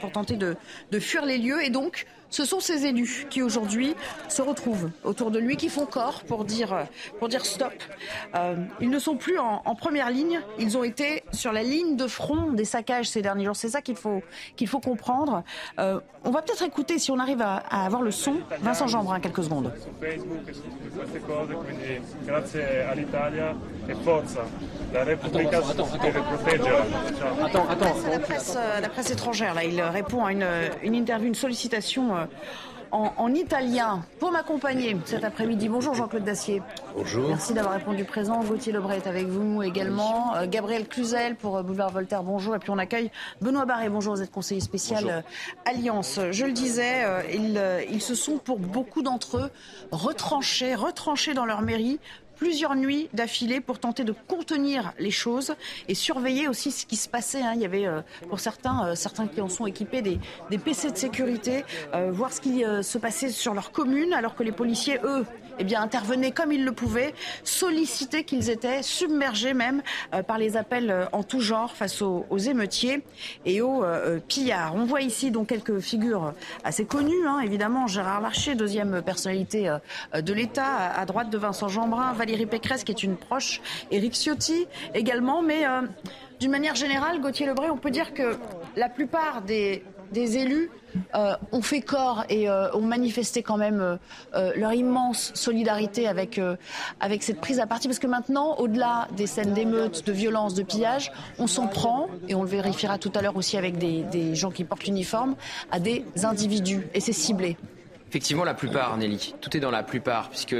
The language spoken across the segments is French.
Pour tenter de, fuir les lieux. Et donc ce sont ces élus qui aujourd'hui se retrouvent autour de lui, qui font corps pour dire, pour dire stop. Euh, ils ne sont plus en, en, première ligne, ils ont été sur la ligne de front des saccages ces derniers jours. C'est ça qu'il faut, qu'il faut comprendre. Euh, on va peut-être écouter, si on arrive à, à, avoir le son, Vincent Jeanbrun, quelques secondes. Attends, attends, attends. La presse, la presse étrangère, là, il répond à une, une interview, une sollicitation en, en, italien pour m'accompagner cet après-midi. Bonjour Jean-Claude Dacier. Bonjour. Merci d'avoir répondu présent. Gauthier Lebray est avec vous également. Euh, Gabriel Cluzel pour euh, Boulevard Voltaire, bonjour. Et puis on accueille Benoît Barré, bonjour, vous êtes conseiller spécial euh, Alliance. Je le disais, euh, ils, ils se sont pour beaucoup d'entre eux retranchés, retranchés dans leur mairie plusieurs nuits d'affilée pour tenter de contenir les choses et surveiller aussi ce qui se passait. Hein. Il y avait euh, pour certains, euh, certains qui en sont équipés des, des PC de sécurité, euh, voir ce qui se passait sur leur commune, alors que les policiers, eux, eh bien, intervenaient comme ils le pouvaient, sollicités qu'ils étaient, submergés même euh, par les appels euh, en tout genre face aux, émeutiers et aux euh, pillards. On voit ici donc quelques figures assez connues, hein, évidemment. Gérard Larcher, deuxième personnalité de l'État, à droite de Vincent Jeanbrun, Valérie Pécresse, qui est une proche, Éric Ciotti également, mais d'une manière générale, Gauthier Lebray, on peut dire que la plupart des, des élus euh, ont fait corps et euh, ont manifesté quand même euh, leur immense solidarité avec, avec cette prise à partie. Parce que maintenant, au-delà des scènes d'émeutes, de violence, de pillage, on s'en prend, et on le vérifiera tout à l'heure aussi avec des, des gens qui portent l'uniforme, à des individus. Et c'est ciblé. Effectivement, la plupart, Nelly. Tout est dans la plupart, puisque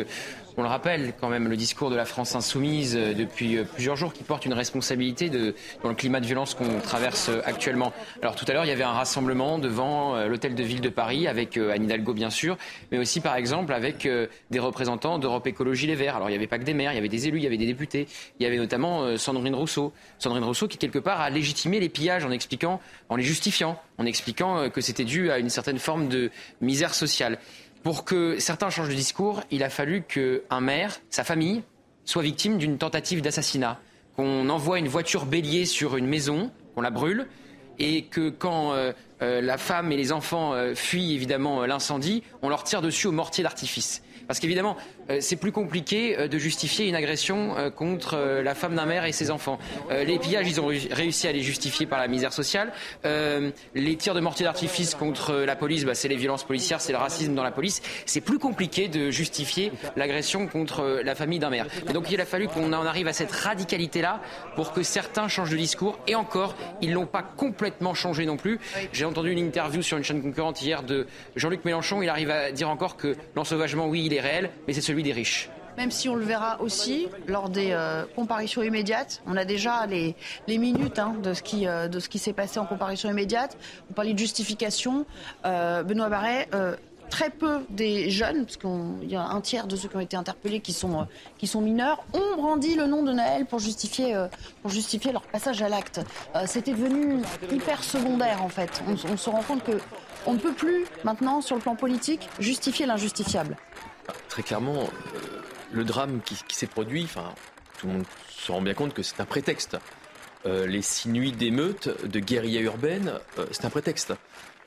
on le rappelle quand même, le discours de la France insoumise euh, depuis euh, plusieurs jours qui porte une responsabilité de, dans le climat de violence qu'on traverse euh, actuellement. Alors tout à l'heure, il y avait un rassemblement devant l'hôtel de ville de Paris avec Anne Hidalgo bien sûr, mais aussi par exemple avec des représentants d'Europe Écologie Les Verts. Alors il n'y avait pas que des maires, il y avait des élus, il y avait des députés, il y avait notamment Sandrine Rousseau. Sandrine Rousseau qui quelque part a légitimé les pillages en expliquant, en les justifiant, en expliquant que c'était dû à une certaine forme de misère sociale. Pour que certains changent de discours, il a fallu qu'un maire, sa famille, soit victime d'une tentative d'assassinat. Qu'on envoie une voiture bélier sur une maison, qu'on la brûle, et que quand euh, euh, la femme et les enfants euh, fuient évidemment l'incendie, on leur tire dessus au mortier d'artifice. Parce qu'évidemment, c'est plus compliqué euh, de justifier une agression euh, contre euh, la femme d'un maire et ses enfants. Euh, les pillages, ils ont réussi à les justifier par la misère sociale. Euh, les tirs de mortier d'artifice contre la police, bah, c'est les violences policières, c'est le racisme dans la police. C'est plus compliqué de justifier l'agression contre la famille d'un maire. Et donc il a fallu qu'on en arrive à cette radicalité-là pour que certains changent de discours. Et encore, ils l'ont pas complètement changé non plus. J'ai entendu une interview sur une chaîne concurrente hier de Jean-Luc Mélenchon. Il arrive à dire encore que l'ensauvagement, oui, il est réel, mais c'est Même si on le verra aussi lors des euh, comparitions immédiates, on a déjà les, minutes hein, de ce qui, euh, de ce qui s'est passé en comparution immédiate. On parlait de justification. Euh, Benoît Barret, très peu des jeunes, parce qu'il y a un tiers de ceux qui ont été interpellés qui sont, mineurs, ont brandi le nom de Naël pour justifier, leur passage à l'acte. C'était devenu hyper secondaire en fait. On, on se rend compte que on ne peut plus maintenant, sur le plan politique, justifier l'injustifiable. Très clairement, euh, le drame qui, qui s'est produit, enfin, tout le monde se rend bien compte que c'est un prétexte. Euh, les six nuits d'émeutes, de guérilla urbaine, euh, c'est un prétexte.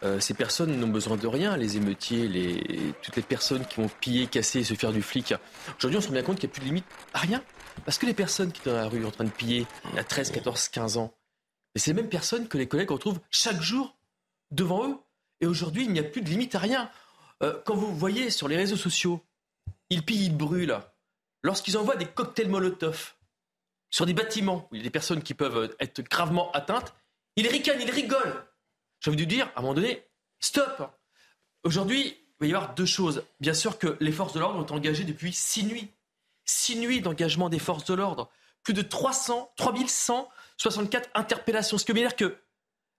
Euh, ces personnes n'ont besoin de rien, les émeutiers, les, toutes les personnes qui vont piller, casser et se faire du flic. Aujourd'hui, on se rend bien compte qu'il n'y a plus de limite à rien. Parce que les personnes qui sont dans la rue en train de piller, il y a 13, 14, 15 ans, et c'est les mêmes personnes que les collègues retrouvent chaque jour devant eux. Et aujourd'hui, il n'y a plus de limite à rien. Euh, quand vous voyez sur les réseaux sociaux, ils pillent, ils brûlent, lorsqu'ils envoient des cocktails Molotov sur des bâtiments où il y a des personnes qui peuvent être gravement atteintes, ils ricanent, ils rigolent. J'ai envie de dire, à un moment donné, stop. Aujourd'hui, il va y avoir deux choses. Bien sûr que les forces de l'ordre ont engagé depuis six nuits. Six nuits d'engagement des forces de l'ordre. Plus de 300, 3100 64 interpellations. Ce qui veut dire que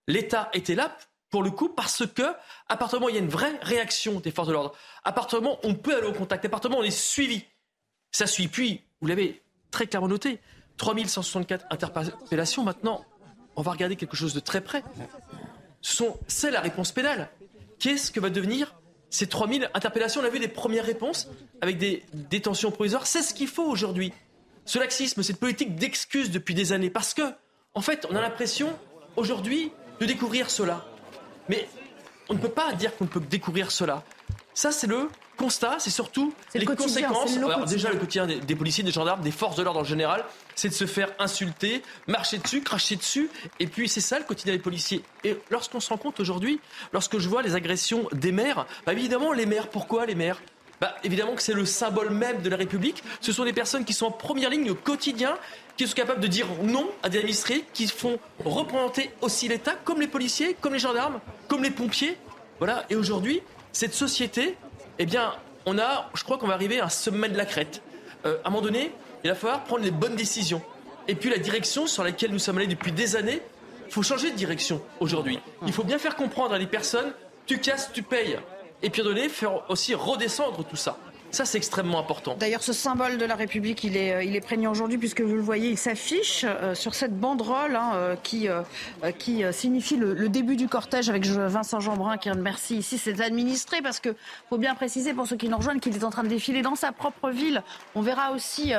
l'État était là pour le coup, parce que, où il y a une vraie réaction des forces de l'ordre, où on peut aller au contact, où on est suivi, ça suit. Puis, vous l'avez très clairement noté, 3164 interpellations. Maintenant, on va regarder quelque chose de très près. C'est la réponse pénale. Qu'est-ce que va devenir ces 3000 interpellations? On a vu des premières réponses avec des détentions provisoires. C'est ce qu'il faut aujourd'hui. Ce laxisme, cette politique d'excuses depuis des années. Parce que, en fait, on a l'impression aujourd'hui de découvrir cela. Mais on ne peut pas dire qu'on peut découvrir cela. Ça, c'est le constat, c'est surtout les conséquences. déjà, le quotidien des, policiers, des gendarmes, des forces de l'ordre en général, c'est de se faire insulter, marcher dessus, cracher dessus. Et puis, c'est ça le quotidien des policiers. Et lorsqu'on se rend compte aujourd'hui, lorsque je vois les agressions des maires, bah, évidemment, les maires, pourquoi les maires? Bah, évidemment que c'est le symbole même de la République. Ce sont des personnes qui sont en première ligne au quotidien, qui sont capables de dire non à des administrés, qui font représenter aussi l'État, comme les policiers, comme les gendarmes, comme les pompiers. Voilà. Et aujourd'hui, cette société, eh bien, on a, je crois qu'on va arriver à un sommet de la crête. Euh, à un moment donné, il va falloir prendre les bonnes décisions. Et puis la direction sur laquelle nous sommes allés depuis des années, il faut changer de direction aujourd'hui. Il faut bien faire comprendre à les personnes, tu casses, tu payes. Et puis donné, faire aussi redescendre tout ça. Ça, c'est extrêmement important. D'ailleurs, ce symbole de la République, il est, euh, il est prégnant aujourd'hui, puisque vous le voyez, il s'affiche euh, sur cette banderole hein, euh, qui, qui signifie le, début du cortège avec Vincent Jeanbrun qui remercie ici ses administrés, parce qu'il faut bien préciser pour ceux qui nous rejoignent qu'il est en train de défiler dans sa propre ville. On verra aussi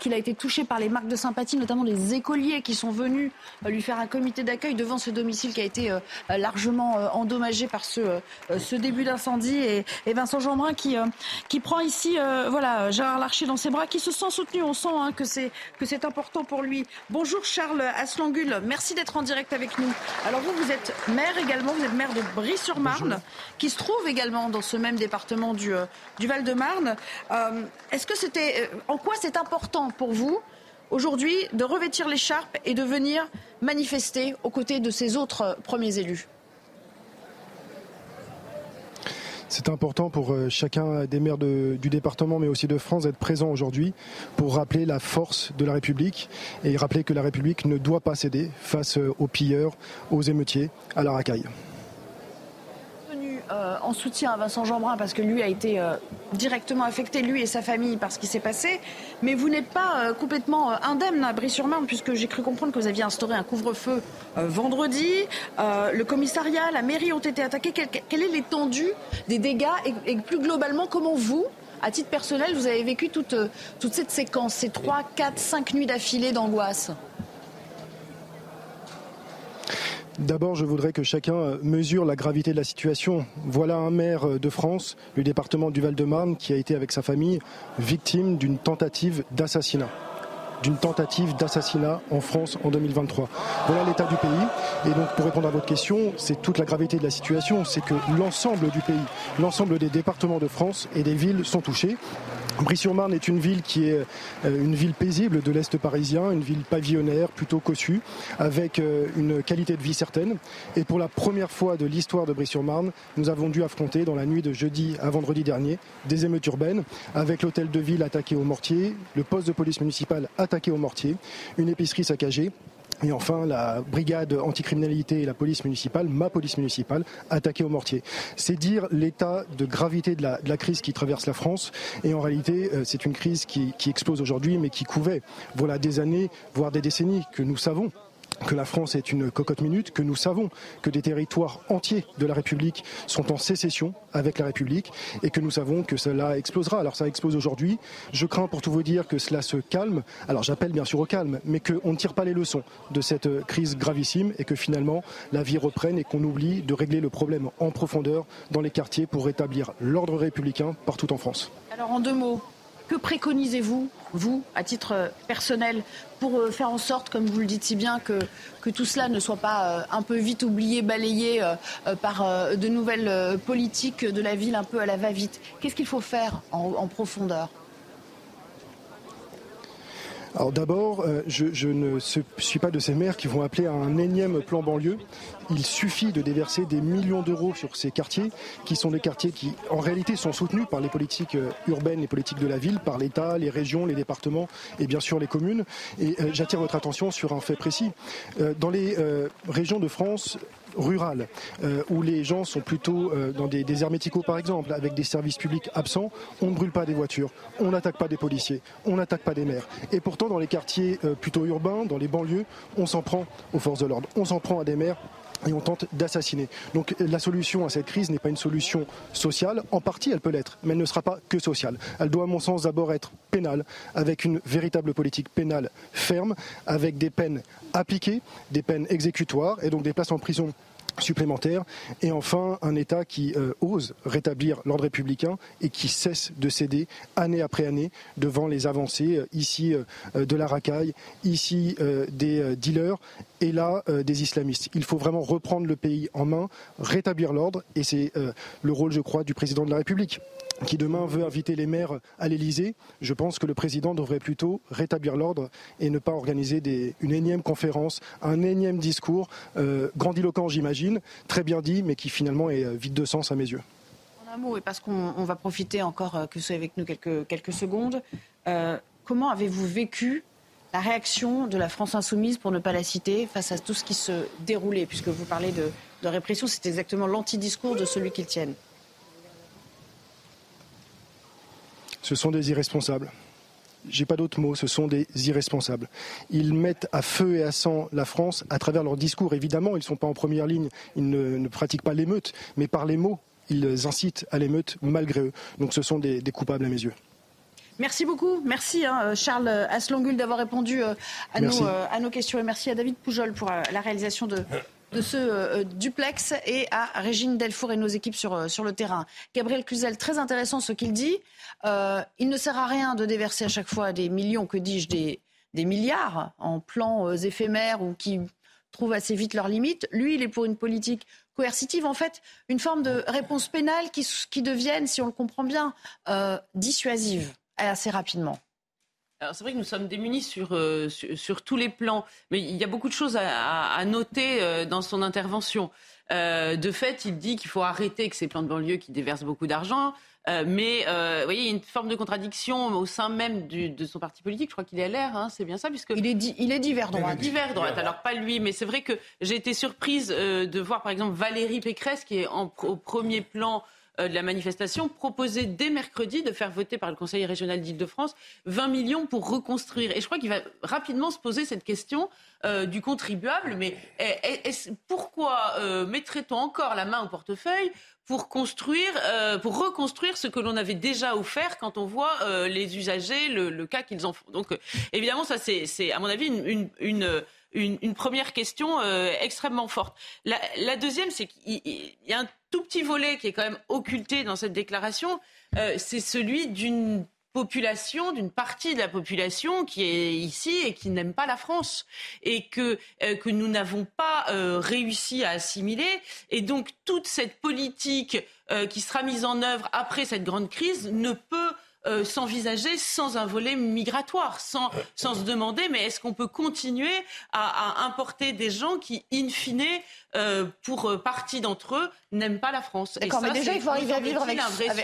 qu'il a été touché par les marques de sympathie, notamment des écoliers qui sont venus lui faire un comité d'accueil devant ce domicile qui a été largement endommagé par ce, ce début d'incendie. Et, et, Vincent Jeanbrun qui, qui prend ici, euh, voilà, Gérard Larcher dans ses bras, qui se sent soutenu. On sent hein, que c'est que c'est important pour lui. Bonjour Charles Aslangul, merci d'être en direct avec nous. Alors vous, vous êtes maire également, vous êtes maire de Brie-sur-Marne, qui se trouve également dans ce même département du, euh, du Val-de-Marne. Euh, est-ce que c'était, en quoi c'est important pour vous aujourd'hui de revêtir l'écharpe et de venir manifester aux côtés de ces autres premiers élus? C'est important pour euh, chacun des maires du département, mais aussi de France, d'être présent aujourd'hui pour rappeler la force de la République et rappeler que la République ne doit pas céder face euh, aux pilleurs, aux émeutiers, à la racaille. Euh, en soutien à Vincent Jeanbrun parce que lui a été euh, directement affecté, lui et sa famille, par ce qui s'est passé. Mais vous n'êtes pas euh, complètement indemne à Brie-sur-Marne puisque j'ai cru comprendre que vous aviez instauré un couvre-feu vendredi. le commissariat, la mairie ont été attaqués. Quelle, est l'étendue des dégâts et, plus globalement, comment vous, à titre personnel, vous avez vécu toute, toute cette séquence, ces 3, 4, 5 nuits d'affilée d'angoisse? D'abord, je voudrais que chacun mesure la gravité de la situation. Voilà un maire de France, du département du Val-de-Marne, qui a été avec sa famille victime d'une tentative d'assassinat d'une tentative d'assassinat en France en 2023. Voilà l'état du pays. Et donc, pour répondre à votre question, c'est toute la gravité de la situation. C'est que l'ensemble du pays, l'ensemble des départements de France et des villes sont touchés. Brie-sur-Marne est une ville qui est euh, une ville paisible de l'Est parisien, une ville pavillonnaire, plutôt cossue, avec euh, une qualité de vie certaine. Et pour la première fois de l'histoire de Brie-sur-Marne, nous avons dû affronter dans la nuit de jeudi à vendredi dernier des émeutes urbaines, avec l'hôtel de ville attaqué au mortier, le poste de police municipale attaqué au mortier, une épicerie saccagée et enfin, la brigade anticriminalité et la police municipale, ma police municipale, attaquée au mortier. C'est dire l'état de gravité de la, crise qui traverse la France. Et en réalité, euh, c'est une crise qui, qui explose aujourd'hui, mais qui couvait voilà des années, voire des décennies, que nous savons que la France est une cocotte minute, que nous savons que des territoires entiers de la République sont en sécession avec la République et que nous savons que cela explosera. Alors ça explose aujourd'hui. Je crains pour tout vous dire que cela se calme. Alors j'appelle bien sûr au calme, mais qu'on ne tire pas les leçons de cette crise gravissime et que finalement la vie reprenne et qu'on oublie de régler le problème en profondeur dans les quartiers pour rétablir l'ordre républicain partout en France. Alors en deux mots, que préconisez-vous, vous, à titre personnel, pour euh, faire en sorte, comme vous le dites si bien, que, tout cela ne soit pas euh, un peu vite oublié, balayé euh, par de nouvelles politiques de la ville un peu à la va-vite? Qu'est-ce qu'il faut faire en, profondeur? Alors d'abord, euh, je, ne suis pas de ces maires qui vont appeler à un énième plan banlieue. Il suffit de déverser des millions d'euros sur ces quartiers, qui sont des quartiers qui, en réalité, sont soutenus par les politiques euh, urbaines, les politiques de la ville, par l'État, les régions, les départements et bien sûr les communes. Et euh, j'attire votre attention sur un fait précis. Dans les régions de France, rurales, euh, où les gens sont plutôt euh, dans des déserts médicaux par exemple, avec des services publics absents, on ne brûle pas des voitures, on n'attaque pas des policiers, on n'attaque pas des maires. Et pourtant, dans les quartiers euh, plutôt urbains, dans les banlieues, on s'en prend aux forces de l'ordre, on s'en prend à des maires et on tente d'assassiner. Donc la solution à cette crise n'est pas une solution sociale. En partie, elle peut l'être, mais elle ne sera pas que sociale. Elle doit, à mon sens, d'abord être pénale, avec une véritable politique pénale ferme, avec des peines appliquées, des peines exécutoires, et donc des places en prison supplémentaires et enfin un État qui euh, ose rétablir l'ordre républicain et qui cesse de céder année après année devant les avancées euh, ici euh, de la racaille, ici des dealers et là des islamistes. Il faut vraiment reprendre le pays en main, rétablir l'ordre et c'est le rôle je crois du président de la République qui demain veut inviter les maires à l'Elysée, je pense que le président devrait plutôt rétablir l'ordre et ne pas organiser une énième conférence, un énième discours, euh, grandiloquent j'imagine, très bien dit, mais qui finalement est euh, vide de sens à mes yeux. En un mot, et parce qu'on va profiter encore euh, que vous soyez avec nous quelques, secondes, comment avez-vous vécu la réaction de la France insoumise, pour ne pas la citer, face à tout ce qui se déroulait, puisque vous parlez de, de répression, c'est exactement l'antidiscours de celui qu'ils tiennent? Ce sont des irresponsables. J'ai pas d'autres mots, ce sont des irresponsables. Ils mettent à feu et à sang la France à travers leurs discours. Évidemment, ils ne sont pas en première ligne, ils ne, pratiquent pas l'émeute, mais par les mots, ils incitent à l'émeute malgré eux. Donc ce sont des, coupables à mes yeux. Merci beaucoup. Merci hein, Charles Aslongul d'avoir répondu euh, à nos, euh, à nos, questions et merci à David Poujol pour euh, la réalisation de, de ce euh, duplex et à Régine Delfour et nos équipes sur, euh, sur le terrain. Gabriel Cluzel, très intéressant ce qu'il dit. Euh, il ne sert à rien de déverser à chaque fois des millions, que dis-je, des, des milliards en plans éphémères ou qui trouvent assez vite leurs limites. Lui, il est pour une politique coercitive, en fait, une forme de réponse pénale qui, qui devienne, si on le comprend bien, dissuasive assez rapidement. Alors c'est vrai que nous sommes démunis sur, euh, sur, tous les plans, mais il y a beaucoup de choses à, noter euh, dans son intervention. Euh, de fait, il dit qu'il faut arrêter avec ces plans de banlieue qui déversent beaucoup d'argent. mais vous voyez, il y a une forme de contradiction au sein même de son parti politique. Je crois qu'il est LR, hein, c'est bien ça, puisque il est, dit, il est divers droite. Divers droite. Alors pas lui, mais c'est vrai que j'ai été surprise de voir par exemple Valérie Pécresse qui est au premier plan euh, de la manifestation proposait dès mercredi de faire voter par le Conseil régional d'Île-de-France 20 millions pour reconstruire. Et je crois qu'il va rapidement se poser cette question euh, du contribuable. Mais pourquoi euh, mettrait-on encore la main au portefeuille pour construire, pour reconstruire ce que l'on avait déjà offert quand on voit les usagers, le, cas qu'ils en font? Donc, évidemment, ça c'est, à mon avis, une, une, une, première question extrêmement forte. La, deuxième, c'est qu'il y a un tout petit volet qui est quand même occulté dans cette déclaration, euh, c'est celui d'une population, d'une partie de la population qui est ici et qui n'aime pas la France et que, euh, que nous n'avons pas euh, réussi à assimiler. Et donc toute cette politique qui sera mise en œuvre après cette grande crise ne peut euh, s'envisager sans un volet migratoire, sans, sans se demander mais est-ce qu'on peut continuer à, importer des gens qui, in fine, euh, pour euh, partie d'entre eux, n'aiment pas la France? D'accord, mais déjà il faut arriver à vivre avec,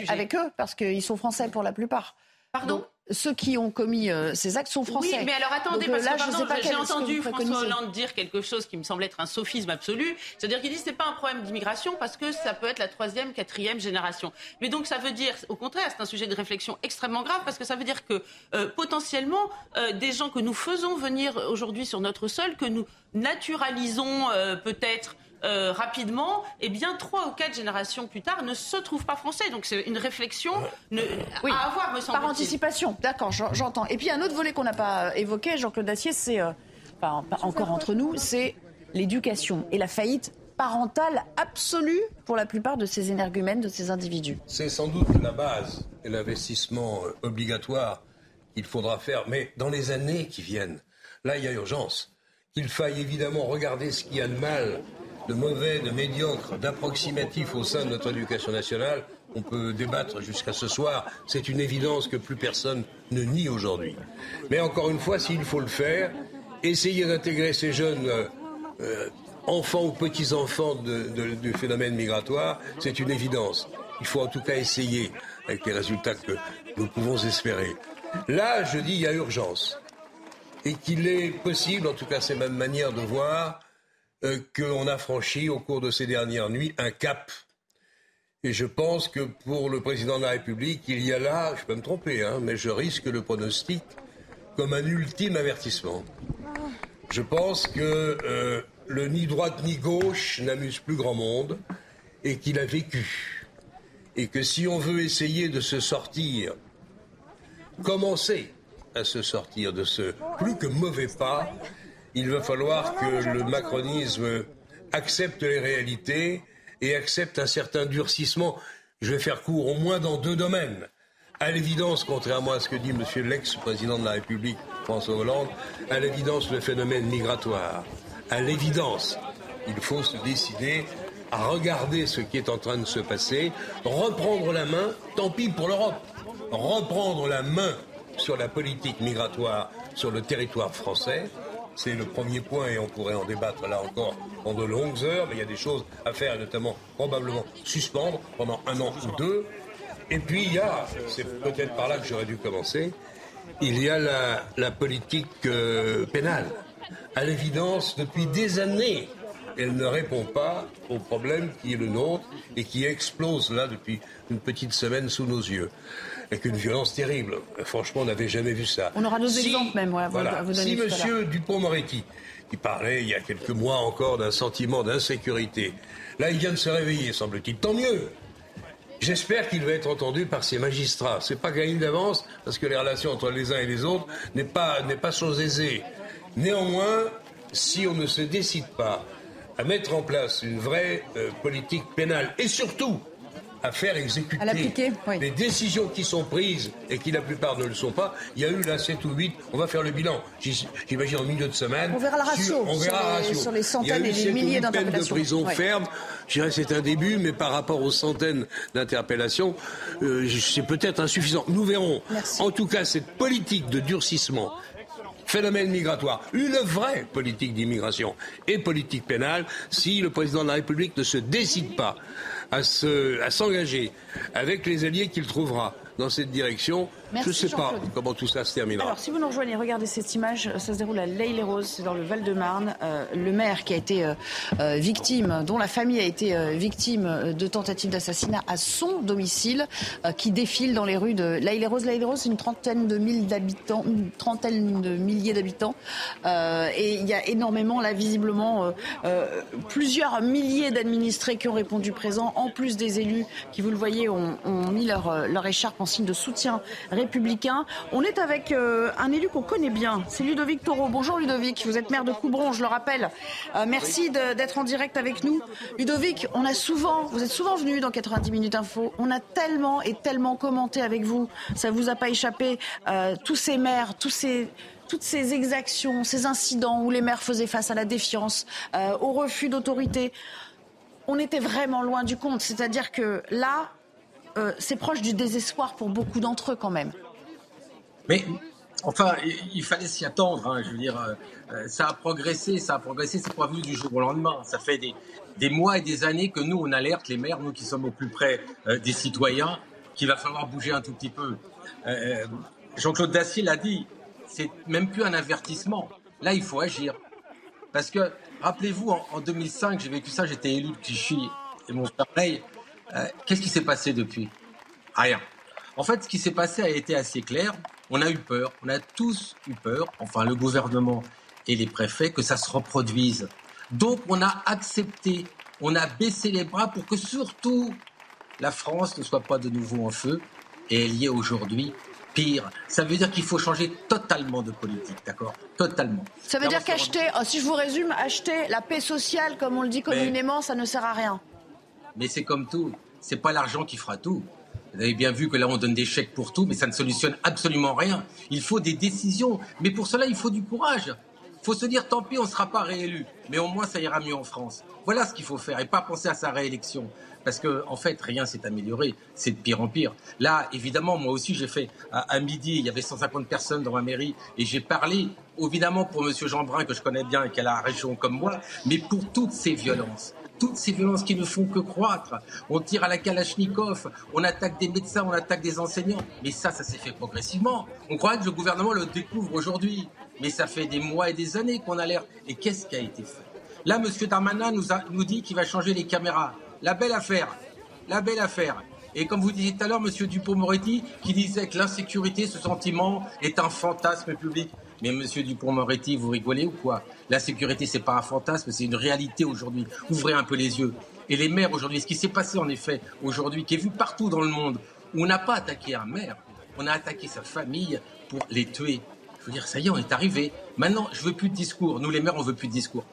avec, eux parce qu'ils sont français pour la plupart. Pardon ceux qui ont commis euh, ces actes sont français. Oui, mais alors attendez, parce que j'ai entendu François Hollande dire quelque chose qui me semble être un sophisme absolu. C'est-à-dire qu'il dit que ce n'est pas un problème d'immigration parce que ça peut être la troisième, quatrième génération. Mais donc ça veut dire, au contraire, c'est un sujet de réflexion extrêmement grave parce que ça veut dire que euh, potentiellement, euh, des gens que nous faisons venir aujourd'hui sur notre sol, que nous naturalisons peut-être euh, rapidement, et eh bien trois ou quatre générations plus tard, ne se trouvent pas français. Donc c'est une réflexion à avoir, me semble Par anticipation, d'accord, j'entends. Et puis un autre volet qu'on n'a pas évoqué, Jean-Claude Dacier, c'est, euh, pas encore entre nous, c'est l'éducation et la faillite parentale absolue pour la plupart de ces énergumènes, de ces individus. C'est sans doute la base et l'investissement euh, obligatoire qu'il faudra faire, mais dans les années qui viennent, là il y a urgence. Il faille évidemment regarder ce qu'il y a de mal de mauvais, de médiocre, d'approximatif au sein de notre éducation nationale, on peut débattre jusqu'à ce soir. C'est une évidence que plus personne ne nie aujourd'hui. Mais encore une fois, s'il faut le faire, essayer d'intégrer ces jeunes euh, euh, enfants ou petits-enfants du phénomène migratoire, c'est une évidence. Il faut en tout cas essayer, avec les résultats que nous pouvons espérer. Là, je dis, il y a urgence. Et qu'il est possible, en tout cas c'est ma manière de voir, euh, qu'on a franchi au cours de ces dernières nuits un cap et je pense que pour le président de la République, il y a là, je peux me tromper, hein, mais je risque le pronostic comme un ultime avertissement. Je pense que euh, le ni droite ni gauche n'amuse plus grand monde et qu'il a vécu. Et que si on veut essayer de se sortir, commencer à se sortir de ce plus que mauvais pas, il va falloir que le macronisme accepte les réalités et accepte un certain durcissement. Je vais faire court, au moins dans deux domaines. À l'évidence, contrairement à ce que dit Monsieur l'ex-président de la République, François Hollande, à l'évidence le phénomène migratoire. À l'évidence, il faut se décider à regarder ce qui est en train de se passer, reprendre la main, tant pis pour l'Europe, reprendre la main sur la politique migratoire sur le territoire français, c'est le premier point et on pourrait en débattre là encore en de longues heures, mais il y a des choses à faire, notamment probablement suspendre pendant un an ou deux. Et puis il y a, c'est peut-être par là que j'aurais dû commencer, il y a la, politique euh, pénale. À l'évidence, depuis des années, elle ne répond pas au problème qui est le nôtre et qui explose là depuis une petite semaine sous nos yeux avec une violence terrible. Franchement, on n'avait jamais vu ça. On aura nos exemples même, ouais, voilà. vous Si M. Dupont-Moretti, qui parlait il y a quelques mois encore d'un sentiment d'insécurité, là, il vient de se réveiller, semble-t-il. Tant mieux. J'espère qu'il va être entendu par ses magistrats. C'est pas gagné d'avance, parce que les relations entre les uns et les autres n'est pas, n'est pas chose aisée. Néanmoins, si on ne se décide pas à mettre en place une vraie euh, politique pénale, et surtout à faire exécuter les décisions qui sont prises et qui la plupart ne le sont pas. Il y a eu là 7 ou 8, on va faire le bilan, j'imagine en milieu de semaine. On verra la ratio, on verra sur, les, sur les centaines et les milliers d'interpellations. de prison ferme, je dirais c'est un début, mais par rapport aux centaines d'interpellations, euh, c'est peut-être insuffisant. Nous verrons. En tout cas, cette politique de durcissement phénomène migratoire, une vraie politique d'immigration et politique pénale, si le président de la République ne se décide pas à s'engager avec les alliés qu'il trouvera dans cette direction. Je ne sais pas comment tout ça se terminera. Alors, si vous nous rejoignez, regardez cette image. Ça se déroule à l'Aille-les-Roses, c'est dans le Val-de-Marne. Euh, le maire qui a été euh, euh, victime, dont la famille a été victime de tentatives d'assassinat à son domicile, qui défile dans les rues de l'Aille-les-Roses. L'Aille-les-Roses, c'est une trentaine de mille d'habitants, une trentaine de milliers d'habitants. et il y a énormément, là, visiblement, plusieurs milliers d'administrés qui ont répondu présent, en plus des élus qui, vous le voyez, ont, ont mis leur, leur écharpe en signe de soutien On est avec euh, un élu qu'on connaît bien, c'est Ludovic Taureau. Bonjour Ludovic, vous êtes maire de Coubron, je le rappelle. Euh, merci d'être en direct avec nous. Ludovic, on a souvent, vous êtes souvent venu dans 90 minutes info, on a tellement et tellement commenté avec vous, ça vous a pas échappé, euh, tous ces maires, toutes ces exactions, ces incidents où les maires faisaient face à la défiance, au refus d'autorité, on était vraiment loin du compte. C'est-à-dire que là, euh, c'est proche du désespoir pour beaucoup d'entre eux quand même. Mais enfin, il, fallait s'y attendre. Hein, je veux dire, euh, euh, ça a progressé, ça a progressé. C'est pas venu du jour au lendemain. Ça fait des, mois et des années que nous on alerte les maires, nous qui sommes au plus près des citoyens, qu'il va falloir bouger un tout petit peu. Jean-Claude Dacier l'a dit. C'est même plus un avertissement. Là, il faut agir. Parce que, rappelez-vous, en, 2005, j'ai vécu ça, j'étais élu de Clichy et mon pareil. Euh, qu'est-ce qui s'est passé depuis? Rien. En fait, ce qui s'est passé a été assez clair. On a eu peur, on a tous eu peur, enfin le gouvernement et les préfets, que ça se reproduise. Donc on a accepté, on a baissé les bras pour que surtout la France ne soit pas de nouveau en feu. Et elle y est aujourd'hui pire. Ça veut dire qu'il faut changer totalement de politique, d'accord? Totalement. Ça veut dire qu'acheter, oh, si je vous résume, acheter la paix sociale, comme on le dit communément, ça ne sert à rien. Mais c'est comme tout. C'est pas l'argent qui fera tout. Vous avez bien vu que là, on donne des chèques pour tout, mais ça ne solutionne absolument rien. Il faut des décisions. Mais pour cela, il faut du courage. faut se dire tant pis, on ne sera pas réélu, mais au moins ça ira mieux en France. Voilà ce qu'il faut faire et pas penser à sa réélection. Parce que en fait, rien s'est amélioré, c'est de pire en pire. Là, évidemment, moi aussi, j'ai fait à, midi, il y avait 150 personnes dans ma mairie et j'ai parlé, évidemment, pour Monsieur Jeanbrun que je connais bien et qui a la région comme moi, mais pour toutes ces violences toutes ces violences qui ne font que croître. On tire à la Kalachnikov, on attaque des médecins, on attaque des enseignants. Mais ça, ça s'est fait progressivement. On croit que le gouvernement le découvre aujourd'hui. Mais ça fait des mois et des années qu'on alerte. Et qu'est-ce qui a été fait? Là, M. Darmanin nous, nous dit qu'il va changer les caméras. La belle affaire. La belle affaire. Et comme vous disiez tout à l'heure, M. Dupont-Moretti, qui disait que l'insécurité, ce sentiment, est un fantasme public. Mais Monsieur Dupont-Moretti, vous rigolez ou quoi? La sécurité, c'est pas un fantasme, c'est une réalité aujourd'hui. Ouvrez un peu les yeux. Et les maires aujourd'hui, ce qui s'est passé en effet aujourd'hui, qui est vu partout dans le monde, où on n'a pas attaqué un maire, on a attaqué sa famille pour les tuer. Je veux dire, ça y est, on est arrivé. Maintenant, je veux plus de discours. Nous, les maires, on veut plus de discours.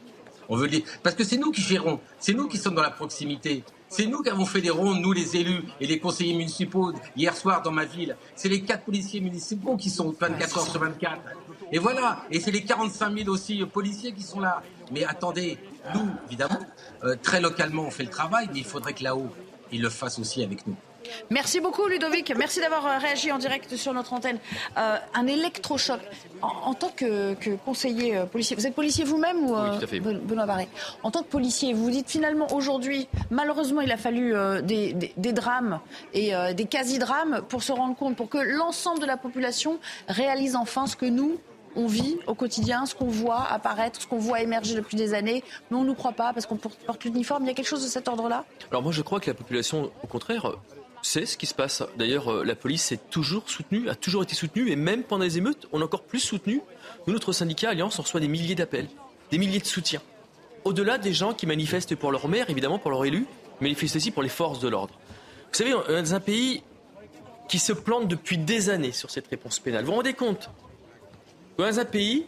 On veut les... Parce que c'est nous qui gérons, c'est nous qui sommes dans la proximité. C'est nous qui avons fait des rondes, nous les élus et les conseillers municipaux, hier soir dans ma ville. C'est les quatre policiers municipaux qui sont 24 heures sur 24. Et voilà, et c'est les 45 000 aussi policiers qui sont là. Mais attendez, nous, évidemment, euh, très localement, on fait le travail, mais il faudrait que là-haut, ils le fassent aussi avec nous. Merci beaucoup Ludovic, merci d'avoir euh, réagi en direct sur notre antenne. un électrochoc. En, tant que, conseiller policier, vous êtes policier vous-même ou Benoît Barré? En tant que policier, vous vous dites finalement aujourd'hui, malheureusement il a fallu des, des, drames et des quasi-drames pour se rendre compte, pour que l'ensemble de la population réalise enfin ce que nous, on vit au quotidien, ce qu'on voit apparaître, ce qu'on voit émerger depuis des années, mais on ne nous croit pas parce qu'on porte l'uniforme. Il y a quelque chose de cet ordre-là? Alors moi je crois que la population, au contraire, sait ce qui se passe. D'ailleurs, euh, la police est toujours soutenue, a toujours été soutenue, et même pendant les émeutes, on est encore plus soutenu. Nous, notre syndicat Alliance, reçoit des milliers d'appels, des milliers de soutiens. Au-delà des gens qui manifestent pour leur maire, évidemment pour leur élu, mais manifestent aussi pour les forces de l'ordre. Vous savez, on est dans un pays qui se plante depuis des années sur cette réponse pénale. Vous vous rendez compte? Dans un pays,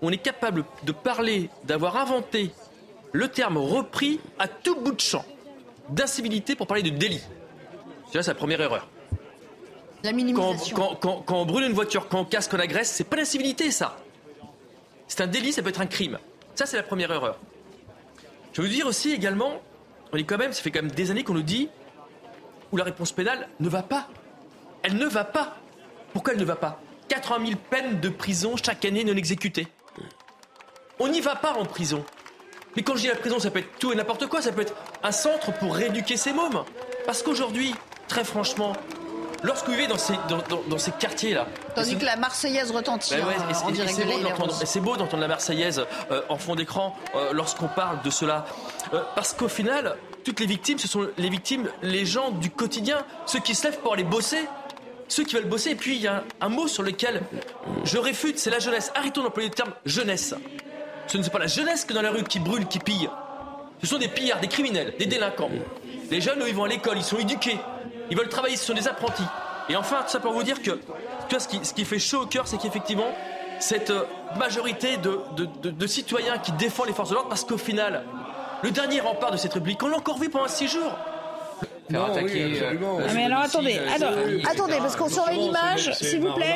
on est capable de parler, d'avoir inventé le terme repris à tout bout de champ d'incivilité pour parler de délit. C'est la première erreur. La minimisation. Quand, on brûle une voiture, quand on casse, qu'on agresse, c'est pas l'incivilité, ça. C'est un délit, ça peut être un crime. Ça, c'est la première erreur. Je veux dire aussi également, on est quand même, ça fait quand même des années qu'on nous dit où la réponse pénale ne va pas. Elle ne va pas. Pourquoi elle ne va pas? 80 000 peines de prison chaque année non exécutées. On n'y va pas en prison. Mais quand je dis la prison, ça peut être tout et n'importe quoi. Ça peut être un centre pour rééduquer ces mômes. Parce qu'aujourd'hui, très franchement, lorsque vous vivez dans ces, dans, ces quartiers-là. Tandis que la Marseillaise retentit. Ben c'est beau d'entendre la Marseillaise euh, en fond d'écran euh, lorsqu'on parle de cela. Euh, parce qu'au final, toutes les victimes, ce sont les victimes, les gens du quotidien, ceux qui se lèvent pour aller bosser ceux qui veulent bosser. Et puis, il y a un, mot sur lequel je réfute, c'est la jeunesse. Arrêtons d'employer le terme jeunesse. Ce ne sont pas la jeunesse que dans la rue qui brûle, qui pille. Ce sont des pillards, des criminels, des délinquants. Les jeunes, eux, ils vont à l'école, ils sont éduqués. Ils veulent travailler, ce sont des apprentis. Et enfin, tout ça pour vous dire que, tu vois, ce qui, ce qui fait chaud au cœur, c'est qu'effectivement, cette euh, majorité de, de, citoyens qui défendent les forces de l'ordre, parce qu'au final, le dernier rempart de cette République, on l'a encore vu pendant six jours. Non, euh, ah, mais alors attendez, attendez, parce qu'on sort une image, s'il vous plaît.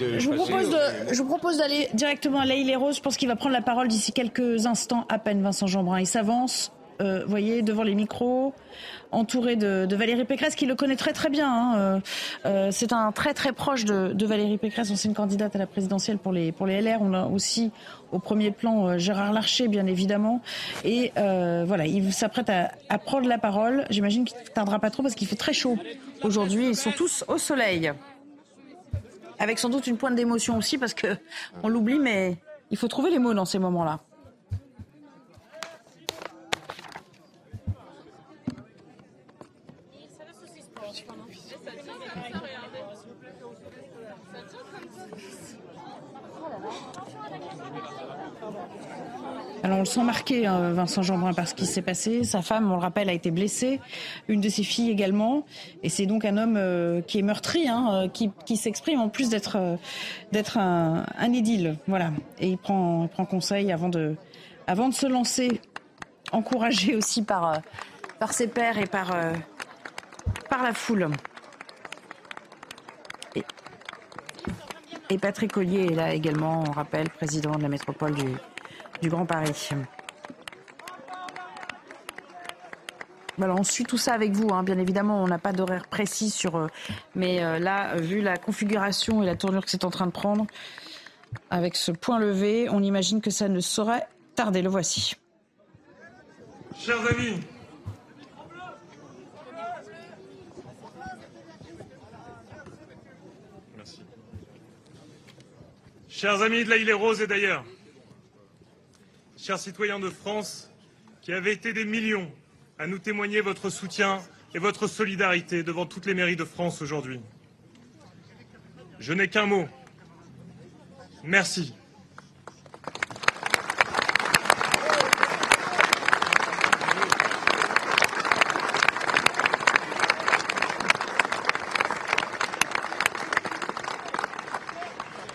Euh, je vous propose de, je vous propose d'aller directement à Laïle Rose. Je pense qu'il va prendre la parole d'ici quelques instants à peine. Vincent Jeanbrun, il s'avance, euh, voyez, devant les micros entouré de, Valérie Pécresse, qui le connaît très très bien. Hein. Euh, euh, c'est un très très proche de, Valérie Pécresse, ancienne candidate à la présidentielle pour les, pour les LR. On a aussi au premier plan euh, Gérard Larcher, bien évidemment. Et voilà, il s'apprête à, prendre la parole. J'imagine qu'il ne tardera pas trop parce qu'il fait très chaud aujourd'hui. Ils sont tous au soleil. Avec sans doute une pointe d'émotion aussi parce que on l'oublie, mais il faut trouver les mots dans ces moments-là. Alors on le sent marqué, hein, Vincent Jeanbrun, par ce qui s'est passé. Sa femme, on le rappelle, a été blessée, une de ses filles également. Et c'est donc un homme euh, qui est meurtri, hein, euh, qui, s'exprime en plus d'être euh, d'être un, un, édile. Voilà. Et il prend, il prend conseil avant de, avant de se lancer, encouragé aussi par, par ses pères et par, par la foule. Et, Patrick Collier est là également, on rappelle, président de la métropole du, du Grand Paris. on suit tout ça avec vous, hein. bien évidemment, on n'a pas d'horaire précis sur. Euh, mais euh, là, vu la configuration et la tournure que c'est en train de prendre, avec ce point levé, on imagine que ça ne saurait tarder. Le voici. Chers amis, Merci. Chers amis de la île et Rose et d'ailleurs, chers citoyens de France, qui avaient été des millions à nous témoigner votre soutien et votre solidarité devant toutes les mairies de France aujourd'hui. Je n'ai qu'un mot. Merci.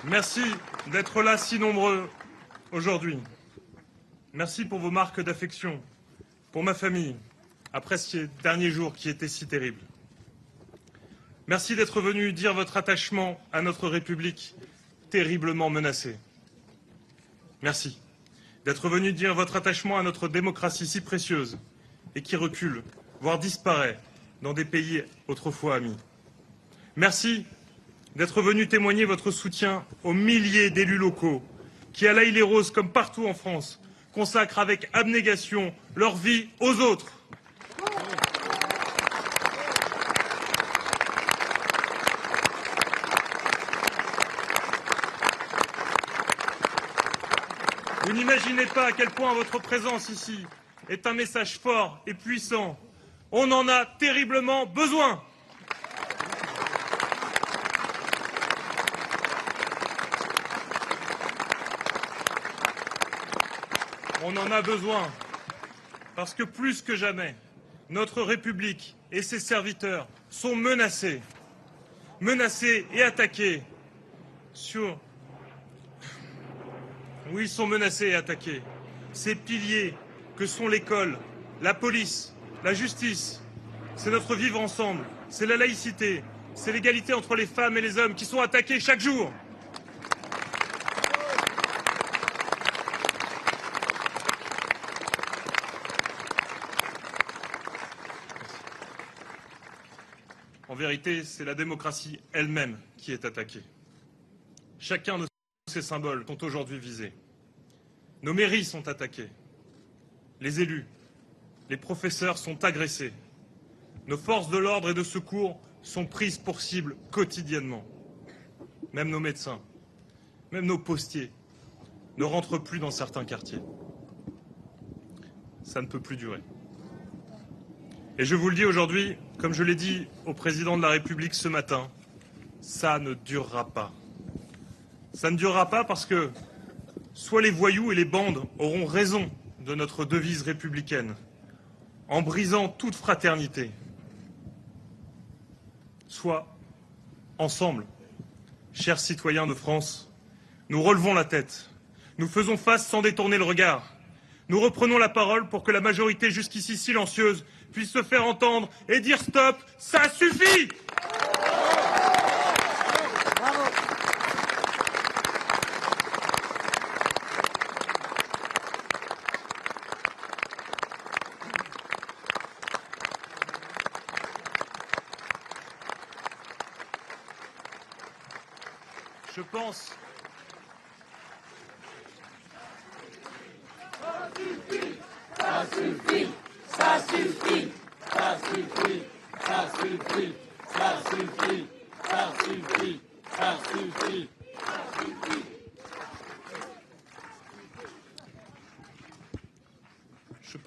Merci d'être là si nombreux aujourd'hui. Merci pour vos marques d'affection, pour ma famille, après ces derniers jours qui étaient si terribles. Merci d'être venu dire votre attachement à notre République terriblement menacée. Merci d'être venu dire votre attachement à notre démocratie si précieuse et qui recule, voire disparaît, dans des pays autrefois amis. Merci d'être venu témoigner votre soutien aux milliers d'élus locaux qui, à les Roses comme partout en France, consacrent avec abnégation leur vie aux autres. Vous n'imaginez pas à quel point votre présence ici est un message fort et puissant. On en a terriblement besoin. On en a besoin parce que plus que jamais, notre République et ses serviteurs sont menacés, menacés et attaqués sur oui, ils sont menacés et attaqués. Ces piliers que sont l'école, la police, la justice, c'est notre vivre ensemble, c'est la laïcité, c'est l'égalité entre les femmes et les hommes qui sont attaqués chaque jour. Vérité, c'est la démocratie elle-même qui est attaquée. Chacun de ces symboles sont aujourd'hui visés. Nos mairies sont attaquées. Les élus, les professeurs sont agressés. Nos forces de l'ordre et de secours sont prises pour cible quotidiennement. Même nos médecins, même nos postiers ne rentrent plus dans certains quartiers. Ça ne peut plus durer. Et je vous le dis aujourd'hui, comme je l'ai dit au président de la République ce matin, ça ne durera pas. Ça ne durera pas parce que soit les voyous et les bandes auront raison de notre devise républicaine, en brisant toute fraternité, soit ensemble, chers citoyens de France, nous relevons la tête, nous faisons face sans détourner le regard, nous reprenons la parole pour que la majorité jusqu'ici silencieuse puisse se faire entendre et dire stop, ça suffit Je pense.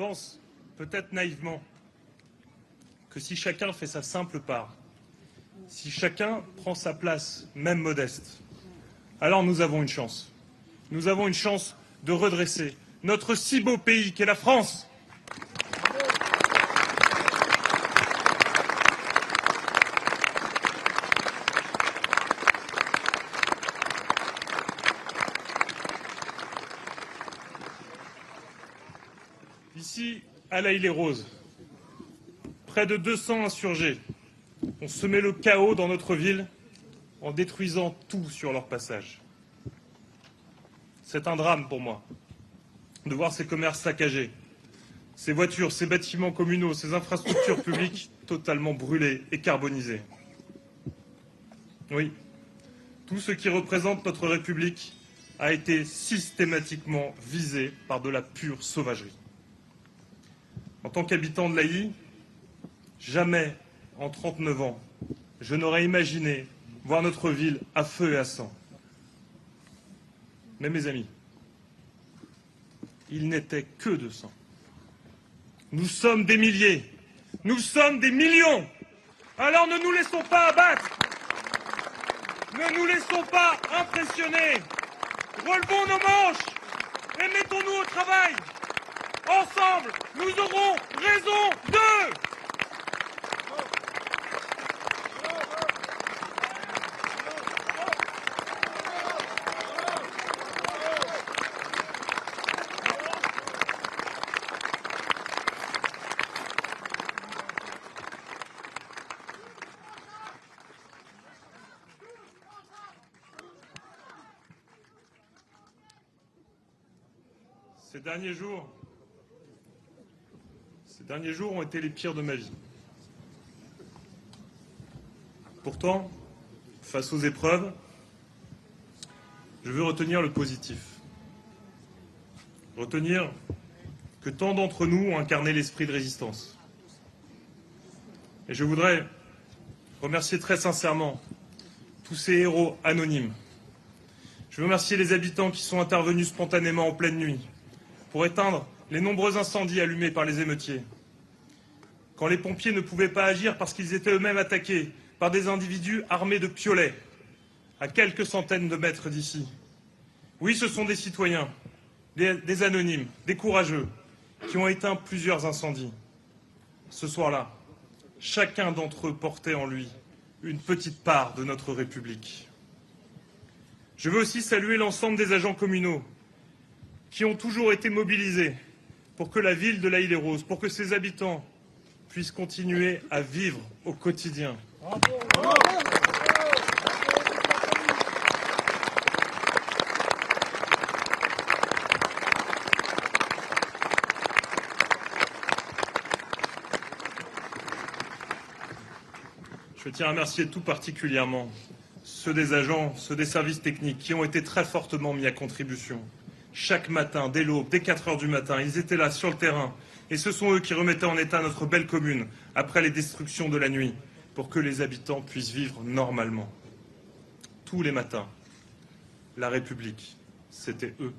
Pense, peut-être naïvement, que si chacun fait sa simple part, si chacun prend sa place, même modeste, alors nous avons une chance. Nous avons une chance de redresser notre si beau pays qu'est la France. Rose, près de 200 insurgés ont semé le chaos dans notre ville en détruisant tout sur leur passage. C'est un drame pour moi. de voir ces commerces saccagés, ces voitures, ces bâtiments communaux, ces infrastructures publiques totalement brûlées et carbonisées. Oui, tout ce qui représente notre République a été systématiquement visé par de la pure sauvagerie. En tant qu'habitant de l'Aïe, jamais en 39 ans, je n'aurais imaginé voir notre ville à feu et à sang. Mais mes amis, il n'était que de sang. Nous sommes des milliers, nous sommes des millions. Alors ne nous laissons pas abattre, ne nous laissons pas impressionner. Relevons nos manches et mettons-nous au travail. Ensemble, nous aurons raison d'eux. Ces derniers jours, derniers jours ont été les pires de ma vie. Pourtant, face aux épreuves, je veux retenir le positif. Retenir que tant d'entre nous ont incarné l'esprit de résistance. Et je voudrais remercier très sincèrement tous ces héros anonymes. Je veux remercier les habitants qui sont intervenus spontanément en pleine nuit pour éteindre les nombreux incendies allumés par les émeutiers. Quand les pompiers ne pouvaient pas agir parce qu'ils étaient eux-mêmes attaqués par des individus armés de piolets, à quelques centaines de mètres d'ici. Oui, ce sont des citoyens, des, anonymes, des courageux, qui ont éteint plusieurs incendies. Ce soir-là, chacun d'entre eux portait en lui une petite part de notre République. Je veux aussi saluer l'ensemble des agents communaux qui ont toujours été mobilisés pour que la ville de la Île et Rose, pour que ses habitants puissent continuer à vivre au quotidien. Je tiens à remercier tout particulièrement ceux des agents, ceux des services techniques qui ont été très fortement mis à contribution. Chaque matin, dès l'aube, dès 4 heures du matin, ils étaient là sur le terrain. Et ce sont eux qui remettaient en état notre belle commune après les destructions de la nuit pour que les habitants puissent vivre normalement. Tous les matins, la République, c'était eux.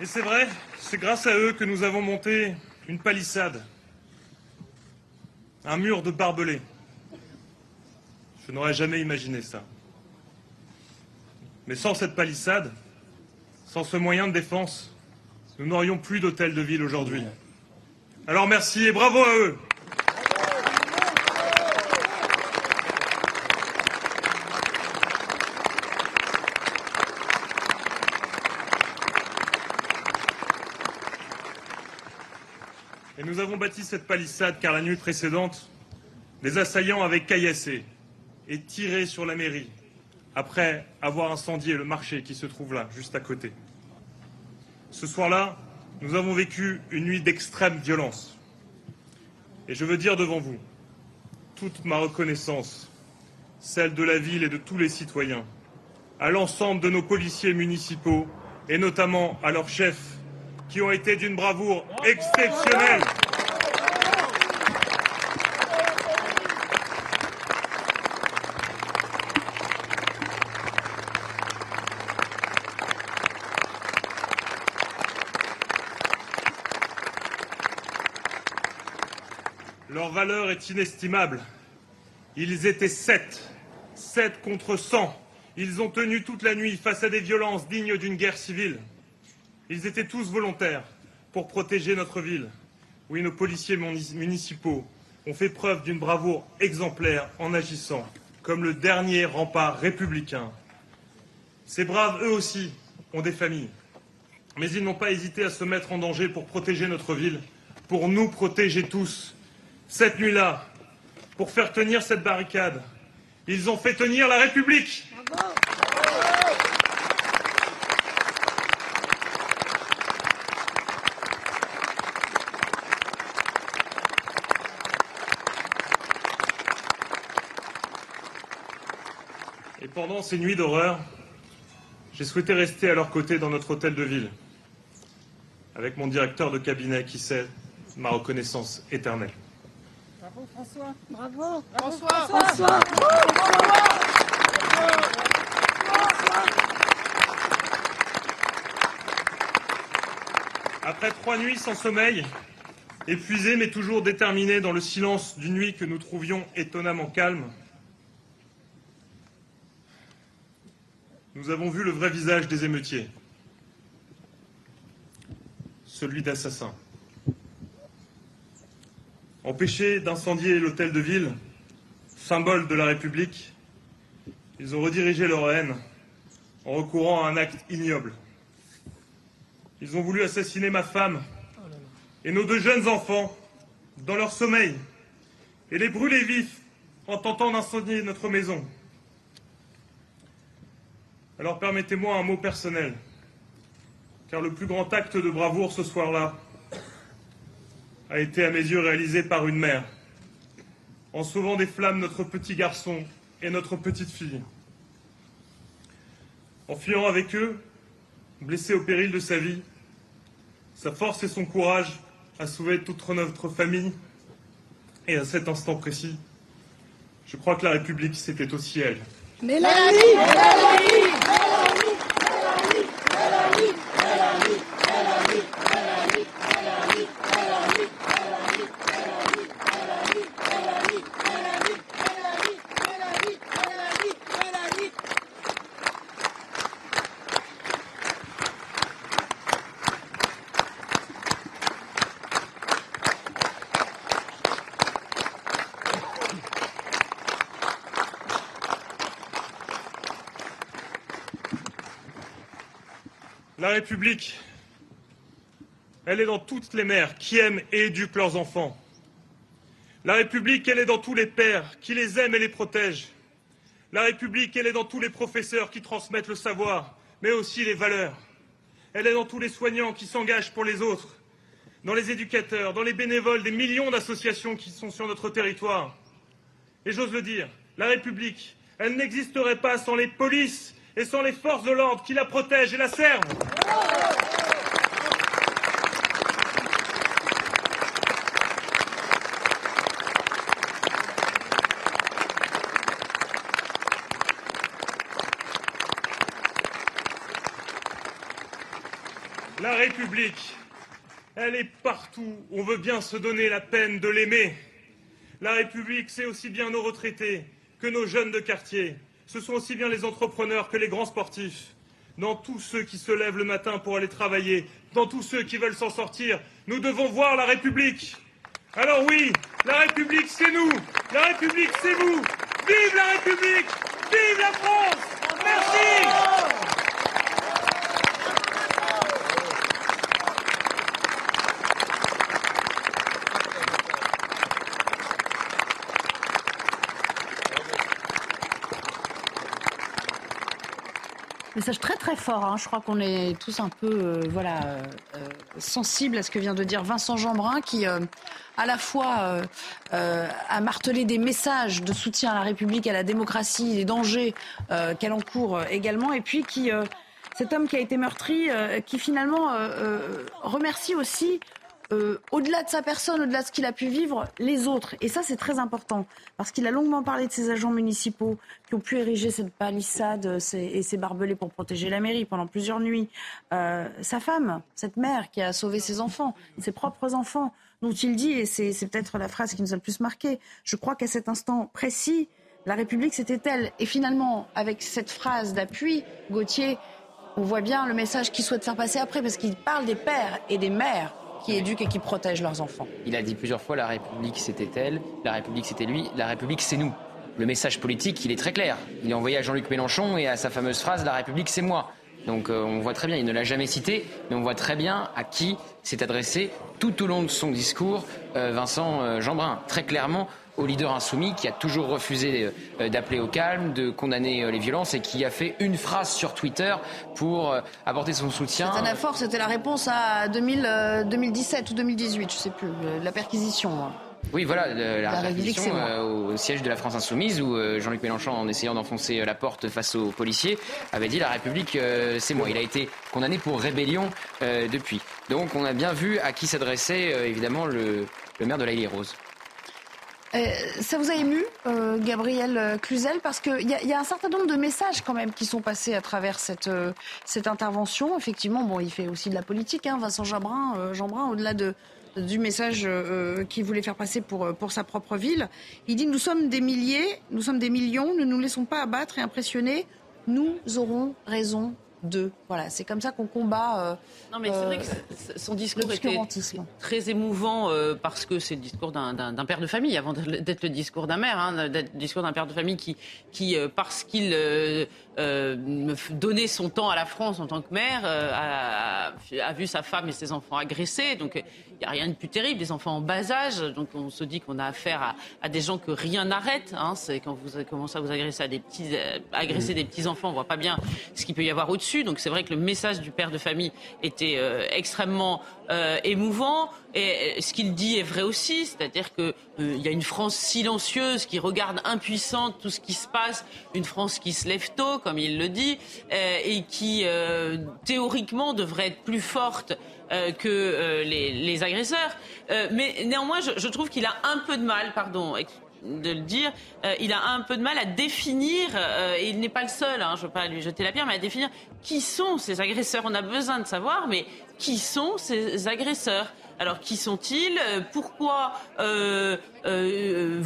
Et c'est vrai, c'est grâce à eux que nous avons monté une palissade, un mur de barbelés. Je n'aurais jamais imaginé ça. Mais sans cette palissade, sans ce moyen de défense, nous n'aurions plus d'hôtel de ville aujourd'hui. Alors merci et bravo à eux. Avons bâti cette palissade car la nuit précédente, les assaillants avaient caillassé et tiré sur la mairie après avoir incendié le marché qui se trouve là, juste à côté. Ce soir-là, nous avons vécu une nuit d'extrême violence. Et je veux dire devant vous toute ma reconnaissance, celle de la ville et de tous les citoyens, à l'ensemble de nos policiers municipaux et notamment à leurs chefs qui ont été d'une bravoure exceptionnelle. Leur valeur est inestimable. Ils étaient sept, sept contre cent. Ils ont tenu toute la nuit face à des violences dignes d'une guerre civile. Ils étaient tous volontaires pour protéger notre ville. Oui, nos policiers municipaux ont fait preuve d'une bravoure exemplaire en agissant comme le dernier rempart républicain. Ces braves, eux aussi, ont des familles. Mais ils n'ont pas hésité à se mettre en danger pour protéger notre ville pour nous protéger tous. Cette nuit-là, pour faire tenir cette barricade, ils ont fait tenir la République. Et pendant ces nuits d'horreur, j'ai souhaité rester à leur côté dans notre hôtel de ville, avec mon directeur de cabinet qui sait ma reconnaissance éternelle. Bravo François. Bravo. François. François. Après trois nuits sans sommeil, épuisé mais toujours déterminé dans le silence d'une nuit que nous trouvions étonnamment calme, nous avons vu le vrai visage des émeutiers, celui d'assassins. Empêchés d'incendier l'hôtel de ville, symbole de la République, ils ont redirigé leur haine en recourant à un acte ignoble. Ils ont voulu assassiner ma femme et nos deux jeunes enfants dans leur sommeil et les brûler vifs en tentant d'incendier notre maison. Alors permettez-moi un mot personnel, car le plus grand acte de bravoure ce soir-là a été à mes yeux réalisé par une mère, en sauvant des flammes notre petit garçon et notre petite fille. En fuyant avec eux, blessé au péril de sa vie, sa force et son courage a sauvé toute notre famille. Et à cet instant précis, je crois que la République, c'était aussi elle. Mélanie Mélanie République, elle est dans toutes les mères qui aiment et éduquent leurs enfants. La République, elle est dans tous les pères qui les aiment et les protègent. La République, elle est dans tous les professeurs qui transmettent le savoir, mais aussi les valeurs. Elle est dans tous les soignants qui s'engagent pour les autres, dans les éducateurs, dans les bénévoles des millions d'associations qui sont sur notre territoire. Et j'ose le dire, la République, elle n'existerait pas sans les polices et sans les forces de l'ordre qui la protègent et la servent. La République, elle est partout. On veut bien se donner la peine de l'aimer. La République, c'est aussi bien nos retraités que nos jeunes de quartier. Ce sont aussi bien les entrepreneurs que les grands sportifs. Dans tous ceux qui se lèvent le matin pour aller travailler, dans tous ceux qui veulent s'en sortir, nous devons voir la République. Alors oui, la République, c'est nous. La République, c'est vous. Vive la République Vive la France Merci Message très très fort. hein. Je crois qu'on est tous un peu euh, euh, euh, sensibles à ce que vient de dire Vincent Jeanbrun, qui à la fois a martelé des messages de soutien à la République, à la démocratie, les dangers qu'elle encourt également, et puis qui cet homme qui a été meurtri, qui finalement remercie aussi euh, au-delà de sa personne, au-delà de ce qu'il a pu vivre, les autres. Et ça, c'est très important, parce qu'il a longuement parlé de ces agents municipaux qui ont pu ériger cette palissade euh, et ces barbelés pour protéger la mairie pendant plusieurs nuits. Euh, sa femme, cette mère qui a sauvé ses enfants, ses propres enfants, dont il dit, et c'est c'est peut-être la phrase qui nous a le plus marqué, je crois qu'à cet instant précis, la République, c'était elle. Et finalement, avec cette phrase d'appui, Gauthier, on voit bien le message qu'il souhaite faire passer après, parce qu'il parle des pères et des mères qui éduquent et qui protègent leurs enfants. Il a dit plusieurs fois la République c'était elle, la République c'était lui, la République c'est nous. Le message politique, il est très clair. Il est envoyé à Jean-Luc Mélenchon et à sa fameuse phrase La République c'est moi. Donc euh, on voit très bien, il ne l'a jamais cité, mais on voit très bien à qui s'est adressé tout au long de son discours euh, Vincent euh, Jeanbrun. Très clairement, au leader insoumis qui a toujours refusé d'appeler au calme, de condamner les violences et qui a fait une phrase sur Twitter pour apporter son soutien. C'était fort, c'était la réponse à 2017 ou 2018, je ne sais plus, la perquisition. Oui, voilà, la, réquisition euh, au siège de la France Insoumise où euh, Jean-Luc Mélenchon, en essayant d'enfoncer euh, la porte face aux policiers, avait dit la République, c'est moi. Il a été condamné pour rébellion depuis. Donc on a bien vu à qui s'adressait évidemment le, maire de la Rose. Ça vous a ému, Gabriel Cluzel, parce qu'il y, y, a un certain nombre de messages quand même qui sont passés à travers cette, cette intervention. Effectivement, bon, il fait aussi de la politique, hein, Vincent Jeanbrun, Jeanbrun au-delà de, du message euh, qu'il voulait faire passer euh, pour sa propre ville. Il dit Nous sommes des milliers, nous sommes des millions, ne nous laissons pas abattre et impressionner, nous aurons raison d'eux. Voilà, c'est comme ça qu'on combat. Euh, non, mais c'est vrai que son discours était très émouvant parce que c'est le discours d'un père de famille avant d'être le discours d'un maire, hein, d'être le discours d'un père de famille qui, qui parce qu'il euh, donner son temps à la France en tant que mère, euh, a, vu sa femme et ses enfants agressés. Donc il n'y a rien de plus terrible, des enfants en bas âge. Donc on se dit qu'on a affaire à, des gens que rien n'arrête. Hein. Quand vous commencez à vous agresser à des petits, euh, agresser des petits enfants, on voit pas bien ce qu'il peut y avoir au-dessus. Donc c'est vrai que le message du père de famille était extrêmement émouvant. Et ce qu'il dit est vrai aussi, c'est-à-dire qu'il il y a une France silencieuse qui regarde impuissante tout ce qui se passe, une France qui se lève tôt comme il le dit, euh, et qui euh, théoriquement devrait être plus forte euh, que les, agresseurs. mais néanmoins, je, trouve qu'il a un peu de mal, pardon de le dire, il a un peu de mal à définir, et il n'est pas le seul, hein, je ne veux pas lui jeter la pierre, mais à définir qui sont ces agresseurs. On a besoin de savoir, mais qui sont ces agresseurs? Alors qui sont-ils? Pourquoi euh, euh,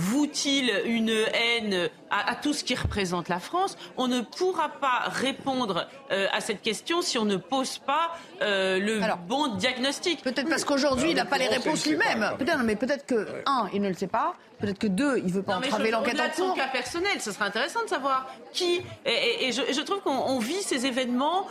une haine à, tout ce qui représente la France On ne pourra pas répondre euh, à cette question si on ne pose pas le bon diagnostic. Peut-être parce qu'aujourd'hui il n'a pas les réponses lui-même. Peut-être, mais peut-être que un, il ne le sait pas. Peut-être que deux, il ne veut pas entraver l'enquête en cours. son cas personnel, ce serait intéressant de savoir qui. Et, je, trouve qu'on vit ces événements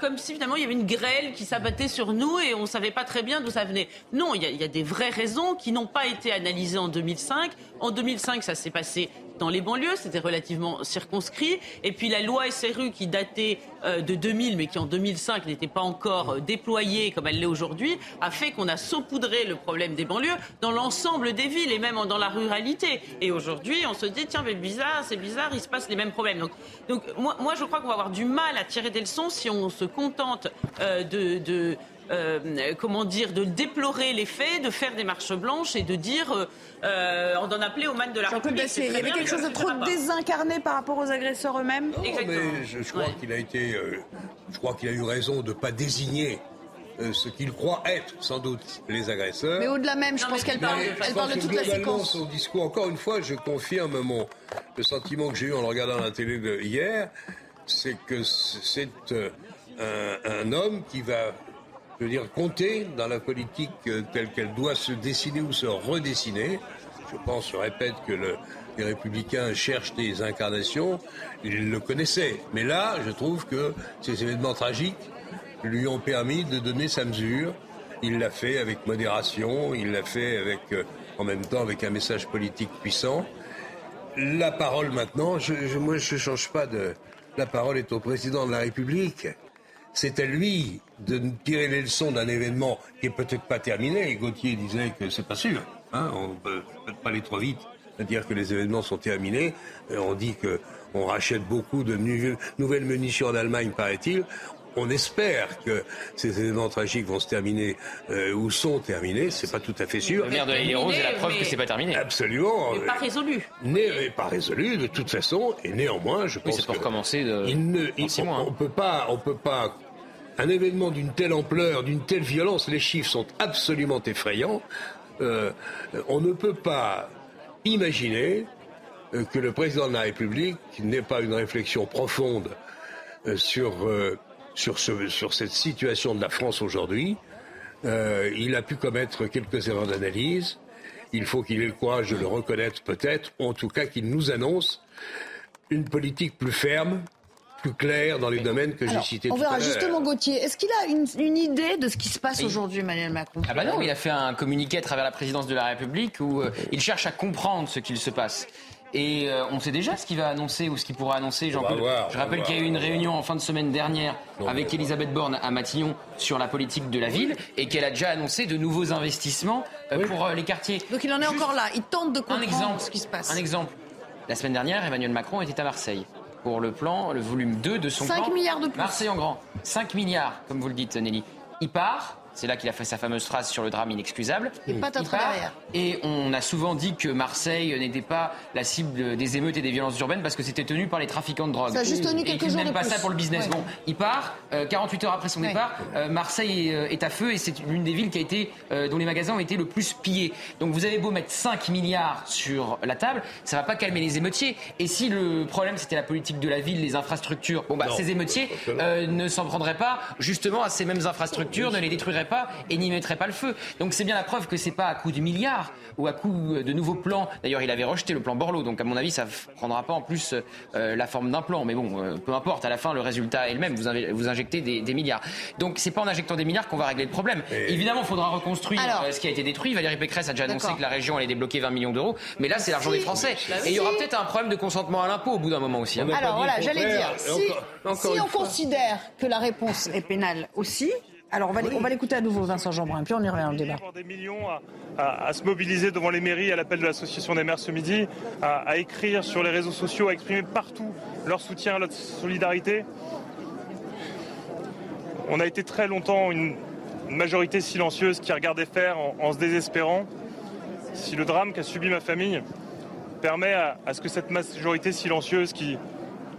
comme si finalement il y avait une grêle qui s'abattait sur nous et on ne savait pas très bien d'où ça venait. Non, il y, a, des vraies raisons qui n'ont pas été analysées en 2005. En 2005, ça s'est passé dans les banlieues, c'était relativement circonscrit. Et puis la loi SRU qui datait euh, de 2000, mais qui en 2005 n'était pas encore euh, déployée comme elle l'est aujourd'hui, a fait qu'on a saupoudré le problème des banlieues dans l'ensemble des villes et même dans la ruralité. Et aujourd'hui, on se dit, tiens, mais bizarre, c'est bizarre, il se passe les mêmes problèmes. Donc, moi, je crois qu'on va avoir du mal à tirer des leçons si on se contente euh, de euh, comment dire, de déplorer les faits, de faire des marches blanches et de dire, euh, euh on en appelait au mal de la République. Il y avait quelque chose de trop désincarné par rapport aux agresseurs eux-mêmes. Mais je, crois qu'il a été, euh, je crois qu'il a eu raison de ne pas désigner ce qu'il croit être, sans doute, les agresseurs. Mais au-delà même, je pense qu'elle parle, elle parle de toute la séquence. Son discours, encore une fois, je confirme mon, le sentiment que j'ai eu en le regardant à la télé hier, c'est que c'est un, un, homme qui va je veux dire, compter dans la politique euh, telle qu'elle doit se dessiner ou se redessiner. Je pense, je répète, que les républicains cherchent des incarnations. Ils le connaissaient. Mais là, je trouve que ces événements tragiques lui ont permis de donner sa mesure. Il l'a fait avec modération, il l'a fait avec, euh, en même temps avec un message politique puissant. La parole maintenant, je, moi je ne change pas de... La parole est au président de la République c'est à lui de tirer les leçons d'un événement qui est peut-être pas terminé. Et Gauthier disait que c'est pas sûr. Hein, on peut peut-être pas aller trop vite à dire que les événements sont terminés. Euh, on dit que on rachète beaucoup de nouvelles munitions en Allemagne, paraît-il. On espère que ces événements tragiques vont se terminer euh, ou sont terminés. C'est pas tout à fait sûr. Le maire de la est la preuve que c'est pas terminé. Absolument. Mais pas résolu. Mais pas résolu de toute façon. Et néanmoins, je pense oui, c'est pour commencer de. Il ne, on, on, peut pas, on peut pas un événement d'une telle ampleur, d'une telle violence, les chiffres sont absolument effrayants. Euh, on ne peut pas imaginer euh, que le président de la République n'ait pas une réflexion profonde euh, sur, cette situation de la France aujourd'hui. il a pu commettre quelques erreurs d'analyse. Il faut qu'il ait le courage de le reconnaître peut-être, en tout cas qu'il nous annonce une politique plus ferme, plus clair dans les domaines que j'ai cités On tout à verra l'heure. justement Gauthier. Est-ce qu'il a une, une idée de ce qui se passe Oui. aujourd'hui, Emmanuel Macron? Ah bah non, il a fait un communiqué à travers la présidence de la République où euh, il cherche à comprendre ce qu'il se passe. Et euh, on sait déjà ce qu'il va annoncer ou ce qu'il pourra annoncer. On va Jean-Claude. voir, on Je rappelle qu'il y a eu une on réunion en fin de semaine dernière Non, avec Elisabeth Borne à Matignon sur la politique de la ville et qu'elle a déjà annoncé de nouveaux investissements euh, pour euh, les quartiers. Donc il en est Juste encore là. Il tente de un comprendre exemple, ce qui se passe. Un exemple. La semaine dernière, Emmanuel Macron était à Marseille pour le plan, le volume 2 de son 5 plan. milliards de plus. Marseille en grand. 5 milliards, comme vous le dites, Nelly. Il part. C'est là qu'il a fait sa fameuse phrase sur le drame inexcusable. Et patatras Il part, derrière. Et on a souvent dit que Marseille n'était pas la cible des émeutes et des violences urbaines parce que c'était tenu par les trafiquants de drogue. Ça a juste tenu Et quelques qu'il jours de pas plus. ça pour le business. Ouais. Bon, il part. euh, 48 heures après son Ouais. départ, euh, Marseille est, euh, est à feu et c'est l'une des villes qui a été, euh, dont les magasins ont été le plus pillés. Donc vous avez beau mettre 5 milliards sur la table, ça va pas calmer les émeutiers. Et si le problème c'était la politique de la ville, les infrastructures, bon bah Non, ces émeutiers euh, ne s'en prendraient pas justement à ces mêmes infrastructures, ne les détruiraient pas et n'y mettraient pas le feu. Donc c'est bien la preuve que c'est pas à coup de milliards ou à coup de nouveaux plans. D'ailleurs il avait rejeté le plan Borloo, donc à mon avis ça prendra pas en plus euh, la forme d'un plan. Mais bon, euh, peu importe, à la fin le résultat est le même. Vous, inve- vous injectez des, des milliards. Donc c'est pas en injectant des milliards qu'on va régler le problème. Évidemment, il faudra reconstruire Alors. euh, ce qui a été détruit. Valérie Pécresse a déjà annoncé D'accord. que la région allait débloquer 20 millions d'euros. Mais là, c'est l'argent Si. des Français. Si. Et il y aura peut-être un problème de consentement à l'impôt au bout d'un moment aussi. hein. Alors voilà, j'allais dire, si, encore- encore si une on fois. considère que la réponse est pénale aussi, alors on va, on va l'écouter à nouveau, Vincent Jeanbrun, puis on y revient dans le débat. Des millions à, à- à se mobiliser devant les mairies à l'appel de l'association des maires ce midi, à, à écrire sur les réseaux sociaux, à exprimer partout leur soutien, leur solidarité. On a été très longtemps une, une majorité silencieuse qui regardait faire en, en se désespérant. Si le drame qu'a subi ma famille permet à, à ce que cette majorité silencieuse qui,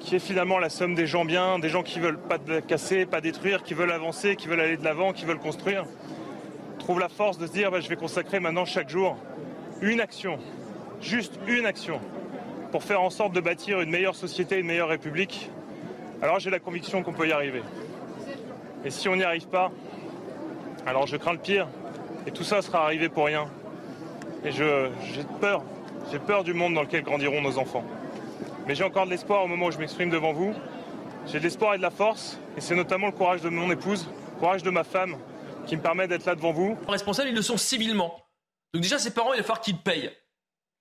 qui est finalement la somme des gens bien, des gens qui veulent pas casser, pas détruire, qui veulent avancer, qui veulent aller de l'avant, qui veulent construire, trouve la force de se dire bah, je vais consacrer maintenant chaque jour une action, juste une action, pour faire en sorte de bâtir une meilleure société, une meilleure république, alors j'ai la conviction qu'on peut y arriver. Et si on n'y arrive pas, alors je crains le pire, et tout ça sera arrivé pour rien. Et j'ai peur, j'ai peur du monde dans lequel grandiront nos enfants. Mais j'ai encore de l'espoir au moment où je m'exprime devant vous. J'ai de l'espoir et de la force, et c'est notamment le courage de mon épouse, le courage de ma femme, qui me permet d'être là devant vous. responsables, ils le sont civilement. Donc déjà, ces parents, il va falloir qu'ils payent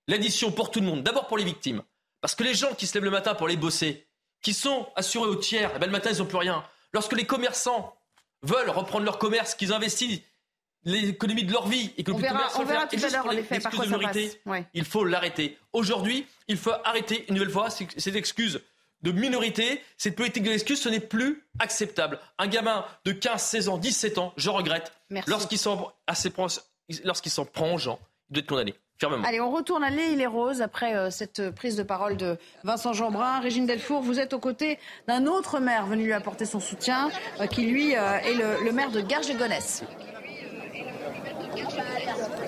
l'addition pour tout le monde. D'abord pour les victimes. Parce que les gens qui se lèvent le matin pour les bosser, qui sont assurés au tiers, eh ben, le matin, ils n'ont plus rien. Lorsque les commerçants veulent reprendre leur commerce, qu'ils investissent l'économie de leur vie et que On le verra, commerce on verra tout à l'heure, en effet, par quoi de ça minorité, passe. Ouais. il faut l'arrêter. Aujourd'hui, il faut arrêter une nouvelle fois ces ces excuses de minorité. Cette politique de l'excuse, ce n'est plus acceptable. Un gamin de 15, 16 ans, 17 ans, je regrette, lorsqu'il s'en s'en prend aux gens, il doit être condamné fermement. Allez, on retourne à l'île les Roses après euh, cette prise de parole de Vincent Jeanbrun. Régine Delfour, vous êtes aux côtés d'un autre maire venu lui apporter son soutien, euh, qui lui euh, est le, le maire de Garges-les-Gonesse.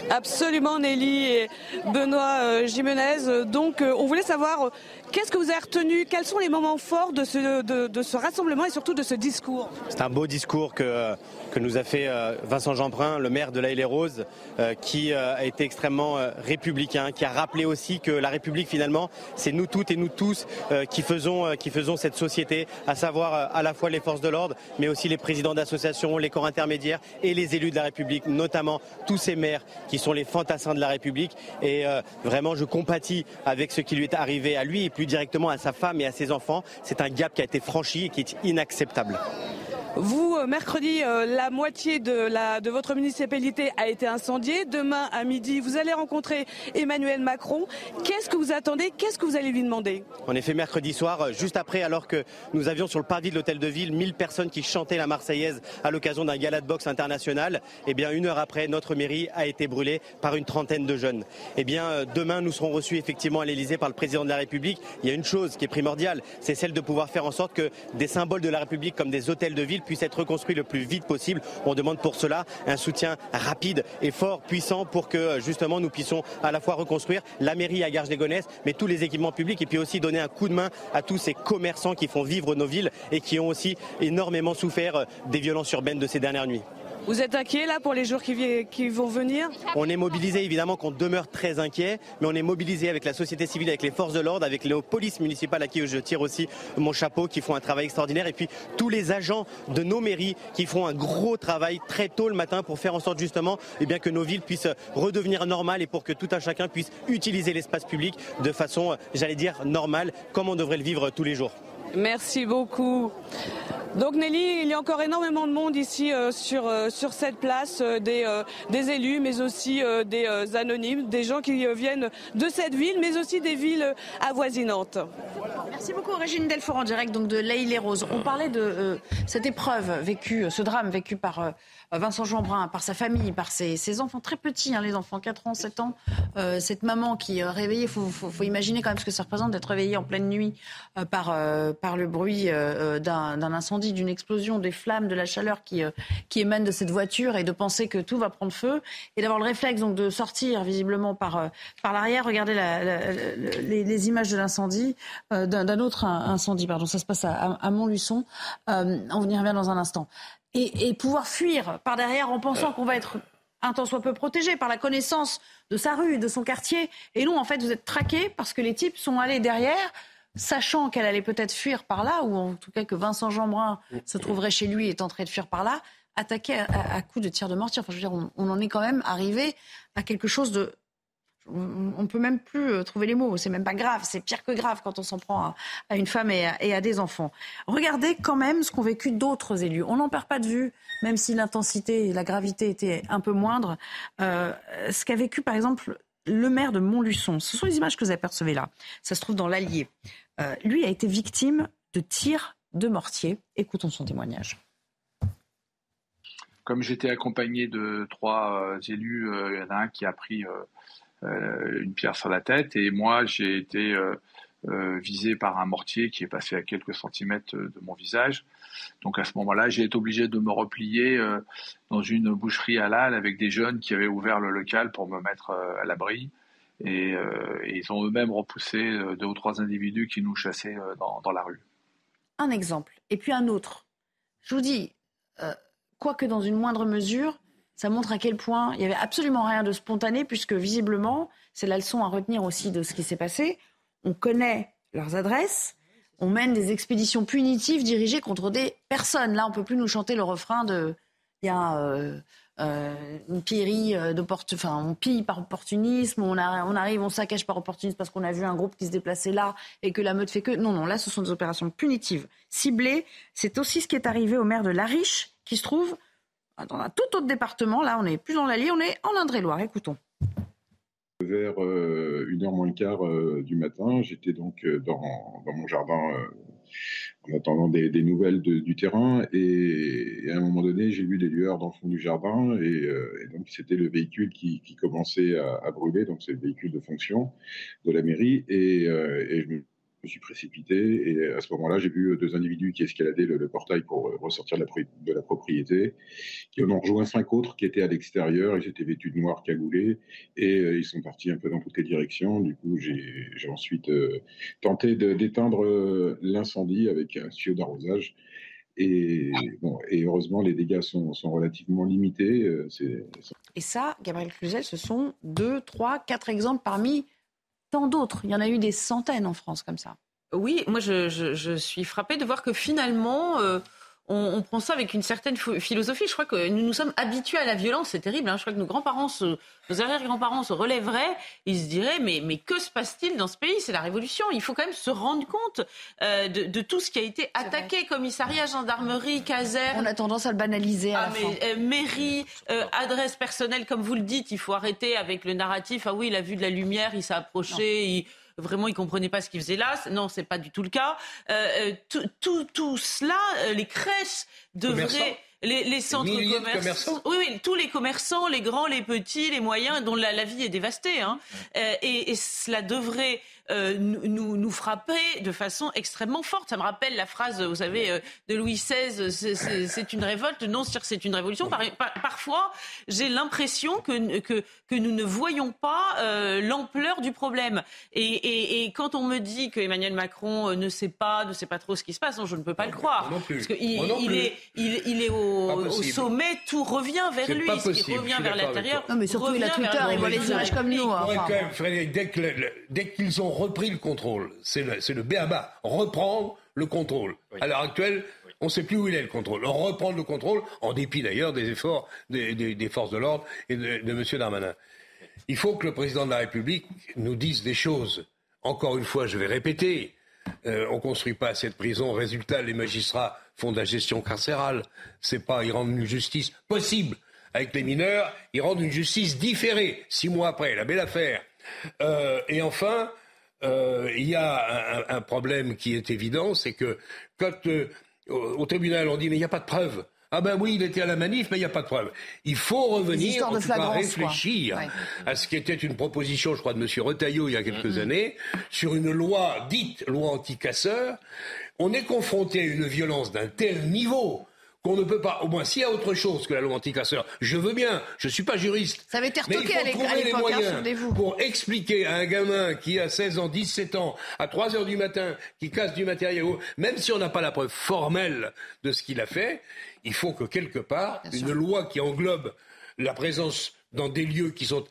Absolument, Nelly et Benoît euh, Jimenez. Donc, euh, on voulait savoir euh, qu'est-ce que vous avez retenu, quels sont les moments forts de ce, de, ce rassemblement et surtout de ce discours? C'est un beau discours que, que nous a fait euh, Vincent Jeanbrun, le maire de la Haye-les-Roses, euh, qui euh, a été extrêmement euh, républicain, qui a rappelé aussi que la République, finalement, c'est nous toutes et nous tous euh, qui, faisons, euh, qui faisons cette société, à savoir euh, à la fois les forces de l'ordre, mais aussi les présidents d'associations, les corps intermédiaires et les élus de la République, notamment tous ces maires qui sont les fantassins de la République. Et euh, vraiment, je compatis avec ce qui lui est arrivé à lui directement à sa femme et à ses enfants. C'est un gap qui a été franchi et qui est inacceptable. Vous, euh, mercredi, euh, la moitié de, votre municipalité a été incendiée. Demain, à midi, vous allez rencontrer Emmanuel Macron. Qu'est-ce que vous attendez? Qu'est-ce que vous allez lui demander? En effet, mercredi soir, euh, juste après, alors que nous avions sur le parvis de l'hôtel de ville 1000 personnes qui chantaient la Marseillaise à l'occasion d'un gala de boxe international, eh bien, une heure après, notre mairie a été brûlée par une trentaine de jeunes. Eh bien, demain, nous serons reçus effectivement à l'Elysée par le président de la République. Il y a une chose qui est primordiale, c'est celle de pouvoir faire en sorte que des symboles de la République comme des hôtels de ville puissent être reconstruits le plus vite possible. On demande pour cela un soutien rapide et fort, puissant, pour que justement nous puissions à la fois reconstruire la mairie à Garges-les-Gonesse, mais tous les équipements publics, et puis aussi donner un coup de main à tous ces commerçants qui font vivre nos villes et qui ont aussi énormément souffert euh, des violences urbaines de ces dernières nuits. Vous êtes inquiet là pour les jours qui, qui vont venir? On est mobilisé évidemment qu'on demeure très inquiet, mais on est mobilisé avec la société civile, avec les forces de l'ordre, avec les polices municipales à qui je tire aussi mon chapeau, qui font un travail extraordinaire, et puis tous les agents de nos mairies qui font un gros travail très tôt le matin pour faire en sorte justement eh bien, que nos villes puissent redevenir normales et pour que tout un chacun puisse utiliser l'espace public de façon, j'allais dire, normale, comme on devrait le vivre tous les jours. Merci beaucoup. Donc Nelly, il y a encore énormément de monde ici euh, sur, euh, sur cette place, euh, des, des, élus, mais aussi des anonymes, des gens qui viennent de cette ville, mais aussi des villes avoisinantes. Merci beaucoup Régine Delfort en direct donc de Laïle les Roses. On parlait de cette épreuve vécue, ce drame vécu par Vincent Jeanbrun, par sa famille, par ses, enfants très petits, hein, les enfants 4 ans, 7 ans, cette maman qui est réveillée, il faut, imaginer quand même ce que ça représente d'être réveillée en pleine nuit par, par le bruit d'un incendie, d'une explosion, des flammes, de la chaleur qui, qui émane de cette voiture et de penser que tout va prendre feu et d'avoir le réflexe donc de sortir visiblement par, par l'arrière. Regardez les, images de l'incendie, d'un autre incendie, pardon, ça se passe à, Montluçon. on y revient dans un instant et, pouvoir fuir par derrière en pensant qu'on va être un temps soit peu protégé par la connaissance de sa rue, de son quartier. Et non, en fait, vous êtes traqué parce que les types sont allés derrière, sachant qu'elle allait peut-être fuir par là, ou en tout cas que Vincent Jeanbrun se trouverait chez lui et tenterait de fuir par là, attaqué à, coups de tir de mortier. Enfin, je veux dire, on en est quand même arrivé à quelque chose de on ne peut même plus euh, trouver les mots. C'est même pas grave, c'est pire que grave quand on s'en prend à, une femme et à, des enfants. Regardez quand même ce qu'ont vécu d'autres élus. On n'en perd pas de vue, même si l'intensité et la gravité étaient un peu moindres. Euh, ce qu'a vécu par exemple le maire de Montluçon, ce sont les images que vous apercevez là. Ça se trouve dans l'Allier. Euh, lui a été victime de tirs de mortier. Écoutons son témoignage. Comme j'étais accompagné de trois élus, il y en a un qui a pris euh, une pierre sur la tête. Et moi, j'ai été euh, euh, visé par un mortier qui est passé à quelques centimètres de mon visage. Donc à ce moment-là, j'ai été obligé de me replier dans une boucherie à halal avec des jeunes qui avaient ouvert le local pour me mettre à l'abri. Et, ils ont eux-mêmes repoussé deux ou trois individus qui nous chassaient dans, la rue. Un exemple. Et puis un autre. Je vous dis, quoique dans une moindre mesure, ça montre à quel point il n'y avait absolument rien de spontané, puisque visiblement, c'est la leçon à retenir aussi de ce qui s'est passé. On connaît leurs adresses, on mène des expéditions punitives dirigées contre des personnes. Là, on ne peut plus nous chanter le refrain de il euh, euh, une pillerie euh, enfin on pille par opportunisme, on, arrive, on saccage par opportunisme parce qu'on a vu un groupe qui se déplaçait là et que la meute fait que. Non, non, là, ce sont des opérations punitives, ciblées. C'est aussi ce qui est arrivé au maire de Lariche, qui se trouve dans un tout autre département. Là, on n'est plus dans l'Allier, on est en Indre-et-Loire. Écoutons. Vers euh, une heure moins le quart euh, du matin, j'étais donc euh, dans, mon jardin en attendant des, nouvelles du terrain. Et, à un moment donné, j'ai vu des lueurs dans le fond du jardin et, donc c'était le véhicule qui, commençait à, brûler, donc c'est le véhicule de fonction de la mairie. Et, et je me je me suis précipité et à ce moment-là, j'ai vu deux individus qui escaladaient le, portail pour euh, ressortir de la, propriété, qui en ont rejoint cinq autres qui étaient à l'extérieur. Ils étaient vêtus de noir cagoulés et euh, ils sont partis un peu dans toutes les directions. Du coup, j'ai ensuite euh, tenté d'éteindre l'incendie avec un tuyau d'arrosage. Et, bon, et, heureusement, les dégâts sont, sont relativement limités. et ça, Gabriel Cluzel, ce sont deux, trois, quatre exemples parmi tant d'autres. Il y en a eu des centaines en France comme ça. Oui, moi je, suis frappée de voir que finalement, euh, on, prend ça avec une certaine philosophie. Je crois que nous nous sommes habitués à la violence, c'est terrible. Hein. Je crois que nos grands-parents, nos arrière-grands-parents se relèveraient, ils se diraient mais, mais que se passe-t-il dans ce pays? C'est la révolution. Il faut quand même se rendre compte euh, de, tout ce qui a été attaqué, commissariat, gendarmerie, caserne. On a tendance à le banaliser. À ah, mais, euh, mairie, euh, adresse personnelle, comme vous le dites, il faut arrêter avec le narratif. Ah oui, il a vu de la lumière, il s'est approché, il vraiment ils comprenaient pas ce qu'ils faisaient là. Non, c'est pas du tout le cas. Euh, euh, tout, tout, cela, euh, les crèches devraient les, centres commerçants. Oui, oui, tous les commerçants, les grands, les petits, les moyens, dont la, vie est dévastée. Hein. et, cela devrait euh, nous, nous, frapper de façon extrêmement forte. Ça me rappelle la phrase, vous savez, euh, de Louis XVI, c'est une révolte. Non, c'est une révolution. parfois, j'ai l'impression que, que, que, nous ne voyons pas euh, l'ampleur du problème. Et, et, quand on me dit que Emmanuel Macron ne sait pas, ne sait pas trop ce qui se passe, non, je ne peux pas le croire. Non plus. Parce qu'il il est, il, il, est au, au, sommet, tout revient vers lui, ce qui revient vers l'intérieur. Non, mais surtout, il a Twitter, il voit les images comme nous. Hein, dès qu'ils ont repris le contrôle, c'est le, le béaba, reprendre le contrôle. À l'heure actuelle, on ne sait plus où il est le contrôle. Reprendre le contrôle, en dépit d'ailleurs des efforts des, forces de l'ordre et de, M. Darmanin. Il faut que le président de la République nous dise des choses. Encore une fois, je vais répéter. Euh, on ne construit pas cette prison. Résultat, les magistrats font de la gestion carcérale. C'est pas, ils rendent une justice possible avec les mineurs. Ils rendent une justice différée. Six mois après, la belle affaire. Euh, et enfin, euh, il y a un, problème qui est évident, c'est que quand euh, au, tribunal on dit mais il n'y a pas de preuve. Ah ben oui, il était à la manif, mais il n'y a pas de preuve. Il faut revenir, en tout cas réfléchir à ce qui était une proposition, je crois, de M. Retailleau il y a quelques années, sur une loi dite loi anti-casseur. On est confronté à une violence d'un tel niveau qu'on ne peut pas, au moins s'il y a autre chose que la loi anticasseur, je veux bien, je ne suis pas juriste. Ça avait été retoqué à l'époque, hein, pour expliquer à un gamin qui a 16 ans, 17 ans, à 3 heures du matin, qui casse du matériel, même si on n'a pas la preuve formelle de ce qu'il a fait, il faut que quelque part, une loi qui englobe la présence dans des lieux qui sont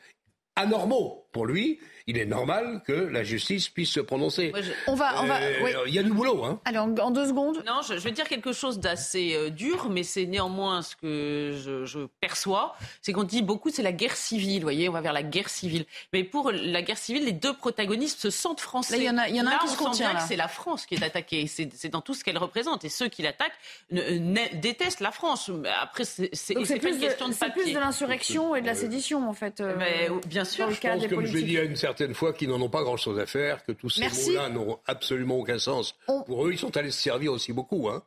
anormaux pour lui, il est normal que la justice puisse se prononcer. On va, on va, euh, Il y a du boulot. Hein. Alors, en, deux secondes. Non, je, vais dire quelque chose d'assez euh, dur, mais c'est néanmoins ce que je, perçois. C'est qu'on dit beaucoup, c'est la guerre civile. Vous voyez, on va vers la guerre civile. Mais pour la guerre civile, les deux protagonistes se sentent français. il y en a, y en a un qui se contient. C'est la France qui est attaquée. C'est dans tout ce qu'elle représente. Et ceux qui l'attaquent détestent la France. Après, c'est pas une question de papier. C'est plus de l'insurrection et de la sédition, en fait. Euh, mais, bien sûr. je pense, comme je l'ai dit à une certaine fois, qu'ils n'en ont pas grand-chose à faire, que tous ces mots-là n'ont absolument aucun sens. Pour eux, ils sont allés se servir aussi beaucoup. Hein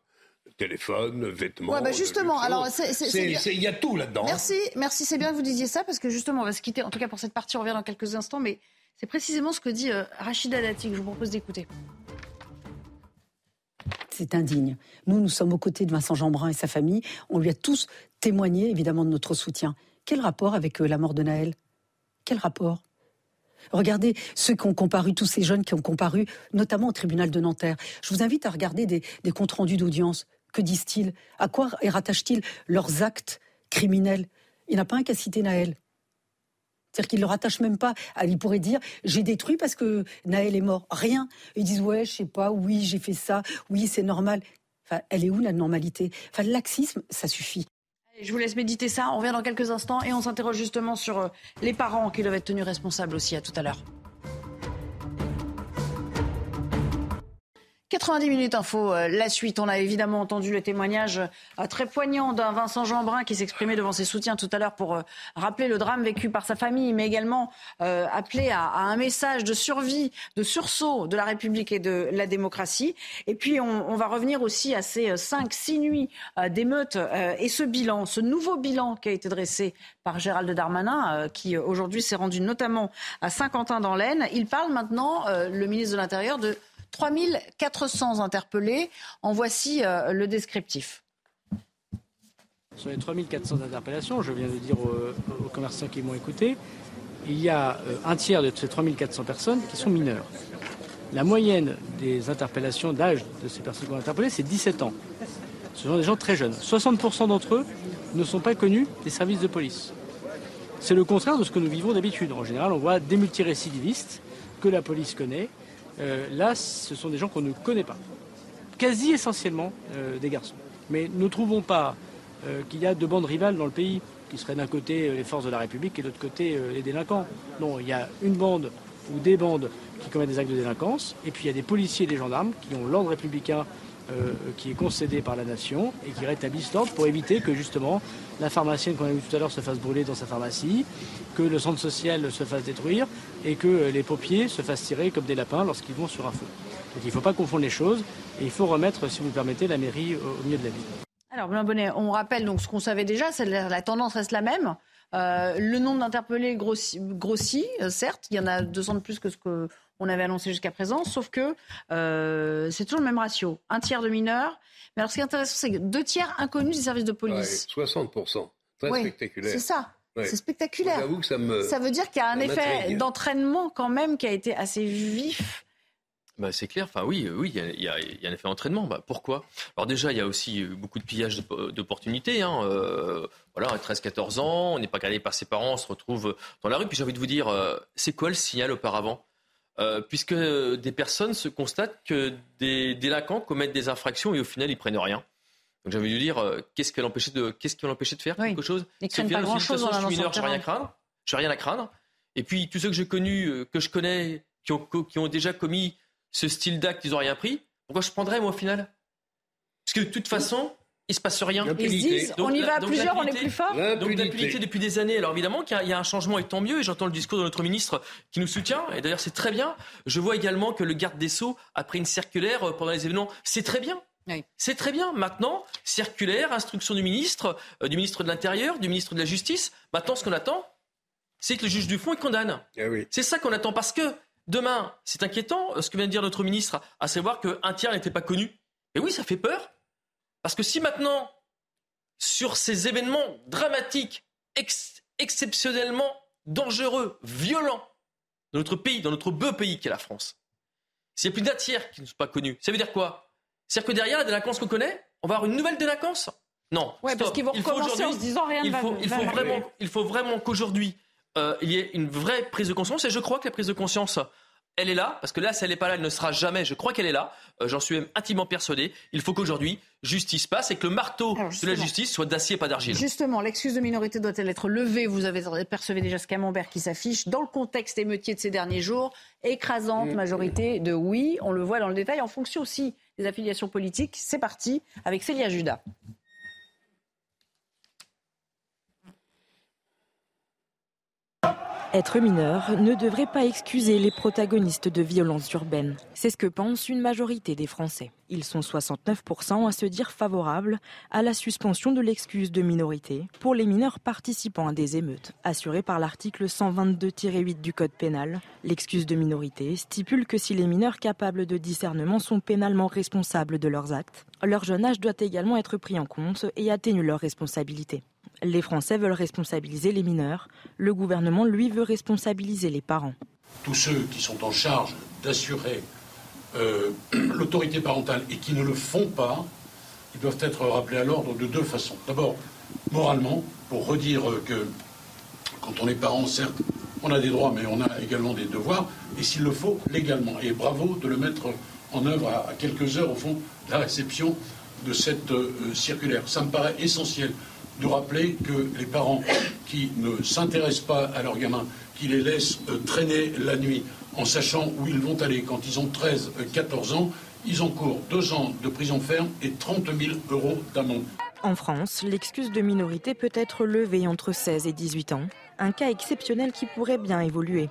téléphone, vêtements. Ouais, bah justement, alors il y a tout là-dedans. Merci, merci, c'est bien que vous disiez ça parce que justement, on va se quitter. En tout cas pour cette partie, on revient dans quelques instants, mais c'est précisément ce que dit euh, Rachida Dati que je vous propose d'écouter. C'est indigne. Nous, nous sommes aux côtés de Vincent Jeanbrun et sa famille. On lui a tous témoigné, évidemment, de notre soutien. Quel rapport avec euh, la mort de Naël? Quel rapport? Regardez ceux qui ont comparu, tous ces jeunes qui ont comparu, notamment au tribunal de Nanterre. Je vous invite à regarder des, comptes rendus d'audience. Que disent-ils? À quoi rattachent-ils leurs actes criminels? Il n'y en a pas un qui a cité Naël. C'est-à-dire qu'ils ne le rattachent même pas. Il pourrait dire j'ai détruit parce que Naël est mort. Rien. Ils disent ouais, je sais pas, oui, j'ai fait ça, oui, c'est normal. Elle est où la normalité? Le laxisme, ça suffit. Je vous laisse méditer ça. On revient dans quelques instants et on s'interroge justement sur euh, les parents qui doivent être tenus responsables aussi. À tout à l'heure. 90 minutes info, euh, la suite. On a évidemment entendu le témoignage euh, très poignant d'un Vincent Jeanbrun qui s'exprimait devant ses soutiens tout à l'heure pour euh, rappeler le drame vécu par sa famille, mais également appeler à, un message de survie, de sursaut de la République et de la démocratie. Et puis on, va revenir aussi à ces cinq, six nuits d'émeutes et ce bilan, ce nouveau bilan qui a été dressé par Gérald Darmanin, qui aujourd'hui s'est rendu notamment à Saint-Quentin dans l'Aisne. Il parle maintenant, le ministre de l'Intérieur, de 3400 interpellés. En voici euh, le descriptif. Sur les 3400 interpellations, je viens de dire aux, commerçants qui m'ont écouté, il y a euh, un tiers de ces 3400 personnes qui sont mineures. La moyenne des interpellations d'âge de ces personnes qu'on a interpellées, c'est 17 ans. Ce sont des gens très jeunes. 60% d'entre eux ne sont pas connus des services de police. C'est le contraire de ce que nous vivons d'habitude. En général, on voit des multirécidivistes que la police connaît, euh, là, ce sont des gens qu'on ne connaît pas. Quasi essentiellement euh, des garçons. Mais ne trouvons pas euh, qu'il y a deux bandes rivales dans le pays, qui seraient d'un côté les forces de la République et de l'autre côté les délinquants. Non, il y a une bande ou des bandes qui commettent des actes de délinquance, et puis il y a des policiers et des gendarmes qui ont l'ordre républicain euh, qui est concédé par la nation et qui rétablissent l'ordre pour éviter que justement la pharmacienne qu'on a vu tout à l'heure se fasse brûler dans sa pharmacie, que le centre social se fasse détruire et que les paupiers se fassent tirer comme des lapins lorsqu'ils vont sur un feu. Donc il ne faut pas confondre les choses et il faut remettre, si vous permettez, la mairie au milieu de la ville. Alors, Blanc Bonnet, on rappelle donc ce qu'on savait déjà, la tendance reste la même. Euh, le nombre d'interpellés grossit, euh, certes. Il y en a 200 de plus que ce qu'on avait annoncé jusqu'à présent, sauf que euh, c'est toujours le même ratio. Un tiers de mineurs. Mais alors, ce qui est intéressant, c'est que deux tiers inconnus des services de police. 60%. Très spectaculaire. C'est ça. C'est spectaculaire. Que ça, me, ça veut dire qu'il y a un effet d'entraînement quand même qui a été assez vif. Bah, c'est clair, enfin oui, oui, il y, a, un effet d'entraînement. Bah, pourquoi? Alors déjà, il y a aussi beaucoup de pillages d'opportunités. Hein. Euh, voilà, 13-14 ans, on n'est pas gardé par ses parents, on se retrouve dans la rue. Puis j'ai envie de vous dire, euh, c'est quoi le signal auparavant? Euh, Puisque des personnes se constatent que des délinquants commettent des infractions et au final, ils prennent rien. Donc envie de dire, euh, qu'est-ce qui va l'empêcher de, qu'est-ce qui de faire quelque chose? Ils craignent pas grand-chose Je suis mineur, j'ai rien à craindre. J'ai rien à craindre. Et puis tous ceux que j'ai connus, euh, que je connais, qui ont, qui ont déjà commis ce style d'acte, ils n'ont rien pris. Pourquoi je prendrais moi au final? Parce que de toute façon, il se passe rien. Ils disent, on y va à plusieurs, on est plus fort. Donc d'impunité depuis des années. Alors évidemment qu'il y, a un changement et tant mieux. Et j'entends le discours de notre ministre qui nous soutient. Et d'ailleurs c'est très bien. Je vois également que le garde des sceaux a pris une circulaire euh, pendant les événements. C'est très bien. C'est très bien. Maintenant, circulaire, instruction du ministre, euh, du ministre de l'Intérieur, du ministre de la Justice. Maintenant, ce qu'on attend, c'est que le juge du fond il condamne. Eh c'est ça qu'on attend parce que demain, c'est inquiétant euh, ce que vient de dire notre ministre, à savoir qu'un tiers n'était pas connu. Et oui, ça fait peur. Parce que si maintenant, sur ces événements dramatiques, exceptionnellement dangereux, violents, dans notre pays, dans notre beau pays qu'est la France, s'il y a plus d'un tiers qui ne sont pas connus, ça veut dire quoi? C'est-à-dire que derrière la délinquance qu'on connaît, on va avoir une nouvelle délinquance? Non. Ouais, parce qu'ils vont recommencer en se disant rien il il faut vraiment, il faut vraiment qu'aujourd'hui, euh, il y ait une vraie prise de conscience. Et je crois que la prise de conscience, elle est là, parce que là, si elle n'est pas là, elle ne sera jamais. Je crois qu'elle est là. Euh, j'en suis même intimement persuadé. Il faut qu'aujourd'hui, justice passe et que le marteau de la justice soit d'acier et pas d'argile. Justement, l'excuse de minorité doit-elle être levée? Vous avez percevé déjà ce camembert qui s'affiche dans le contexte émeutier de ces derniers jours. Écrasante mm. majorité de oui. On le voit dans le détail en fonction aussi des affiliations politiques. C'est parti avec Célia Judas. Être mineur ne devrait pas excuser les protagonistes de violences urbaines. C'est ce que pense une majorité des Français. Ils sont 69% à se dire favorables à la suspension de l'excuse de minorité pour les mineurs participant à des émeutes. Assurée par l'article 122-8 du Code pénal, l'excuse de minorité stipule que si les mineurs capables de discernement sont pénalement responsables de leurs actes, leur jeune âge doit également être pris en compte et atténue leur responsabilité. Les Français veulent responsabiliser les mineurs, le gouvernement, lui, veut responsabiliser les parents. Tous ceux qui sont en charge d'assurer euh, l'autorité parentale et qui ne le font pas, ils doivent être rappelés à l'ordre de deux façons. D'abord, moralement, pour redire que quand on est parent, certes, on a des droits, mais on a également des devoirs, et s'il le faut, légalement. Et bravo de le mettre en œuvre à, quelques heures, au fond, de la réception de cette euh, circulaire. Ça me paraît essentiel de rappeler que les parents qui ne s'intéressent pas à leurs gamins, qui les laissent euh, traîner la nuit en sachant où ils vont aller quand ils ont 13, 14 euh, ans, ils encourent deux ans de prison ferme et 30 000 euros d'amende. En France, l'excuse de minorité peut être levée entre 16 et 18 ans, un cas exceptionnel qui pourrait bien évoluer.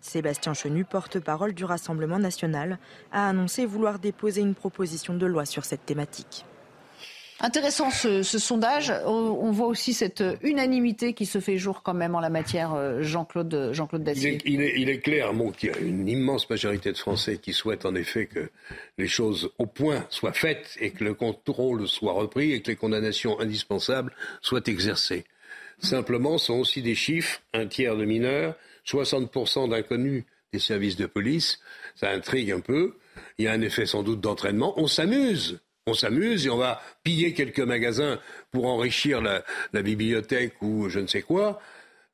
Sébastien Chenu, porte-parole du Rassemblement national, a annoncé vouloir déposer une proposition de loi sur cette thématique. Intéressant ce, sondage. On, voit aussi cette unanimité qui se fait jour quand même en la matière, euh, Jean-Claude Jean -Claude Dacier. Il est, clair qu'il y a une immense majorité de Français qui souhaitent en effet que les choses au point soient faites et que le contrôle soit repris et que les condamnations indispensables soient exercées. Simplement, ce sont aussi des chiffres, un tiers de mineurs, 60% d'inconnus des services de police. Ça intrigue un peu. Il y a un effet sans doute d'entraînement. On s'amuse on s'amuse et on va piller quelques magasins pour enrichir la, bibliothèque ou je ne sais quoi.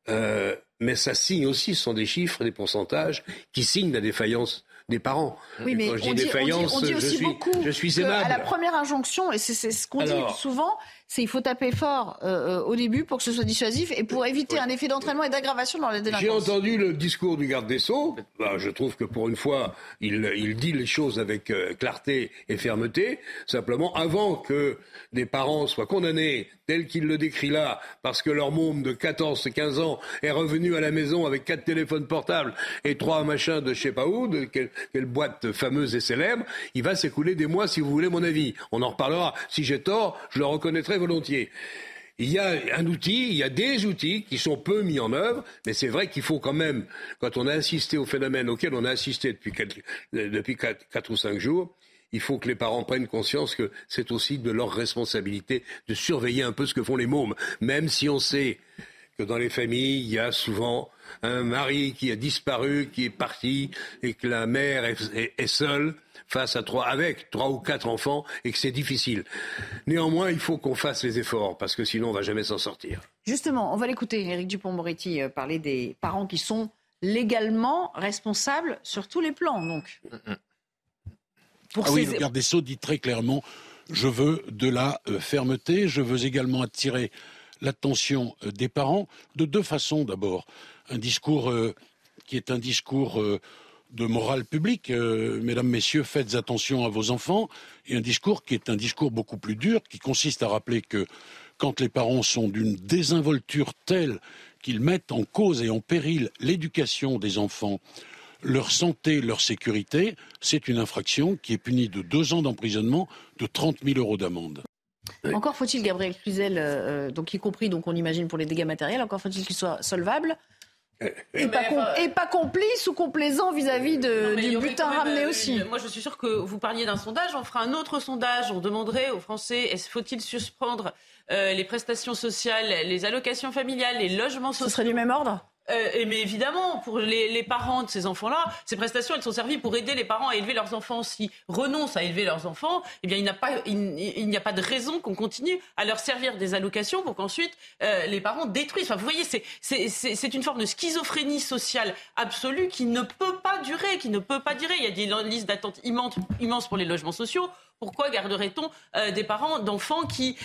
Euh, mais ça signe aussi, ce sont des chiffres, des pourcentages qui signent la défaillance des parents. Oui, mais on, dit, aussi je suis, beaucoup je suis aimable. À la première injonction, et c'est ce qu'on dit souvent, c'est il faut taper fort euh, euh, au début pour que ce soit dissuasif et pour éviter un effet d'entraînement et d'aggravation dans les délinquances. J'ai entendu le discours du garde des Sceaux. Bah, je trouve que pour une fois, il, il dit les choses avec euh, clarté et fermeté. Simplement, avant que des parents soient condamnés tel qu'il le décrit là, parce que leur môme de 14, 15 ans est revenu à la maison avec quatre téléphones portables et trois machins de je sais pas où, de quelle, quelle boîte fameuse et célèbre, il va s'écouler des mois si vous voulez mon avis. On en reparlera. Si j'ai tort, je le reconnaîtrai volontiers. il y a un outil, il y a des outils qui sont peu mis en œuvre, mais c'est vrai qu'il faut quand même, quand on a assisté au phénomène auquel on a assisté depuis, depuis 4, ou 5 jours, il faut que les parents prennent conscience que c'est aussi de leur responsabilité de surveiller un peu ce que font les mômes, même si on sait que dans les familles, il y a souvent un mari qui a disparu, qui est parti, et que la mère est seule face à trois, avec trois ou quatre enfants et que c'est difficile. Néanmoins, il faut qu'on fasse les efforts parce que sinon on va jamais s'en sortir. Justement, on va l'écouter, Éric Dupont-Moretti, euh, parler des parents qui sont légalement responsables sur tous les plans. Donc. Pour ah oui, le garde des Sceaux dit très clairement je veux de la euh, fermeté, je veux également attirer l'attention euh, des parents de deux façons d'abord. Un discours qui est un discours de morale publique. Euh, mesdames, Messieurs, faites attention à vos enfants. Et un discours qui est un discours beaucoup plus dur, qui consiste à rappeler que quand les parents sont d'une désinvolture telle qu'ils mettent en cause et en péril l'éducation des enfants, leur santé, leur sécurité, c'est une infraction qui est punie de deux ans d'emprisonnement, de 30 000 euros d'amende. Encore faut-il, Gabriel Cluzel, euh, donc y compris, donc on imagine pour les dégâts matériels, encore faut-il qu'il soit solvable et, pas complice ou complaisant vis-à-vis du butin ramené euh, aussi. moi, je suis sûre que vous parliez d'un sondage. On fera un autre sondage. On demanderait aux Français faut-il suspendre euh, les prestations sociales, les allocations familiales, les logements sociaux Ce serait du même ordre? Euh, mais évidemment, pour les, parents de ces enfants-là, ces prestations, elles sont servies pour aider les parents à élever leurs enfants. S'ils renoncent à élever leurs enfants, eh bien, il n'y a pas, de raison qu'on continue à leur servir des allocations pour qu'ensuite euh, les parents détruisent. Enfin, vous voyez, c'est, c'est, une forme de schizophrénie sociale absolue qui ne peut pas durer, qui ne peut pas durer. Il y a des listes d'attente immenses pour les logements sociaux. Pourquoi garderait-on euh, des parents d'enfants qui,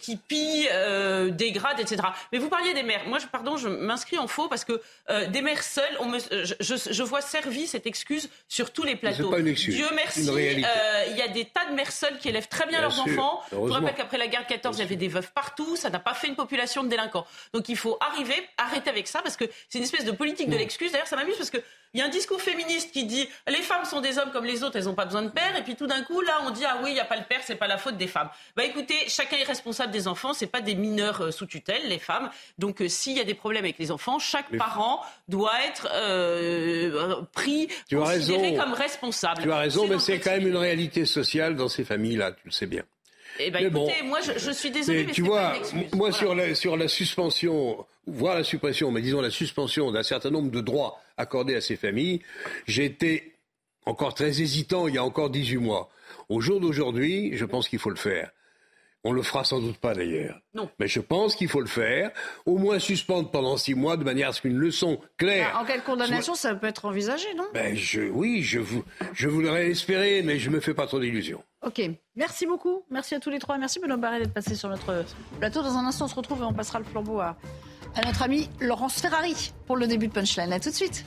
qui pillent, euh, dégradent, etc. Mais vous parliez des mères. Moi, je, pardon, je m'inscris en faux parce que euh, des mères seules, on me, je, je, vois servi cette excuse sur tous les plateaux. Pas une excuse. Dieu merci, il y a des tas de mères seules qui élèvent très bien, leurs enfants. Je vous rappelle qu'après la guerre de 14, il y avait des veuves partout. Ça n'a pas fait une population de délinquants. Donc il faut arriver, arrêter avec ça parce que c'est une espèce de politique de l'excuse. D'ailleurs, ça m'amuse parce que il y a un discours féministe qui dit les femmes sont des hommes comme les autres, elles n'ont pas besoin de père. Et puis tout d'un coup, là, on dit ah oui, il n'y a pas le père, c'est pas la faute des femmes. Bah écoutez, chacun est responsable des enfants, c'est pas des mineurs euh, sous tutelle, les femmes. Donc euh, s'il y a des problèmes avec les enfants, chaque parent doit être euh, pris, tu considéré comme responsable. Tu as raison, mais c'est quand même une réalité sociale dans ces familles-là, tu le sais bien. Eh ben, écoutez, moi, je, suis désolée, mais, tu vois, moi, sur la, sur la suspension, voire la suppression, mais disons la suspension d'un certain nombre de droits accordés à ces familles, j'étais encore très hésitant il y a encore 18 mois. Au jour d'aujourd'hui, je pense qu'il faut le faire. On le fera sans doute pas d'ailleurs. Non. Mais je pense qu'il faut le faire, au moins suspendre pendant six mois de manière à ce qu'une leçon claire. Bah, en quelle condamnation ça peut être envisagé, non? Ben je, Oui, je, vous, je voudrais l'espérer, mais je ne me fais pas trop d'illusions. Ok, merci beaucoup. Merci à tous les trois. Merci Benoît Barret d'être passé sur notre plateau. Dans un instant, on se retrouve et on passera le flambeau à, à notre ami Laurence Ferrari pour le début de Punchline. A tout de suite.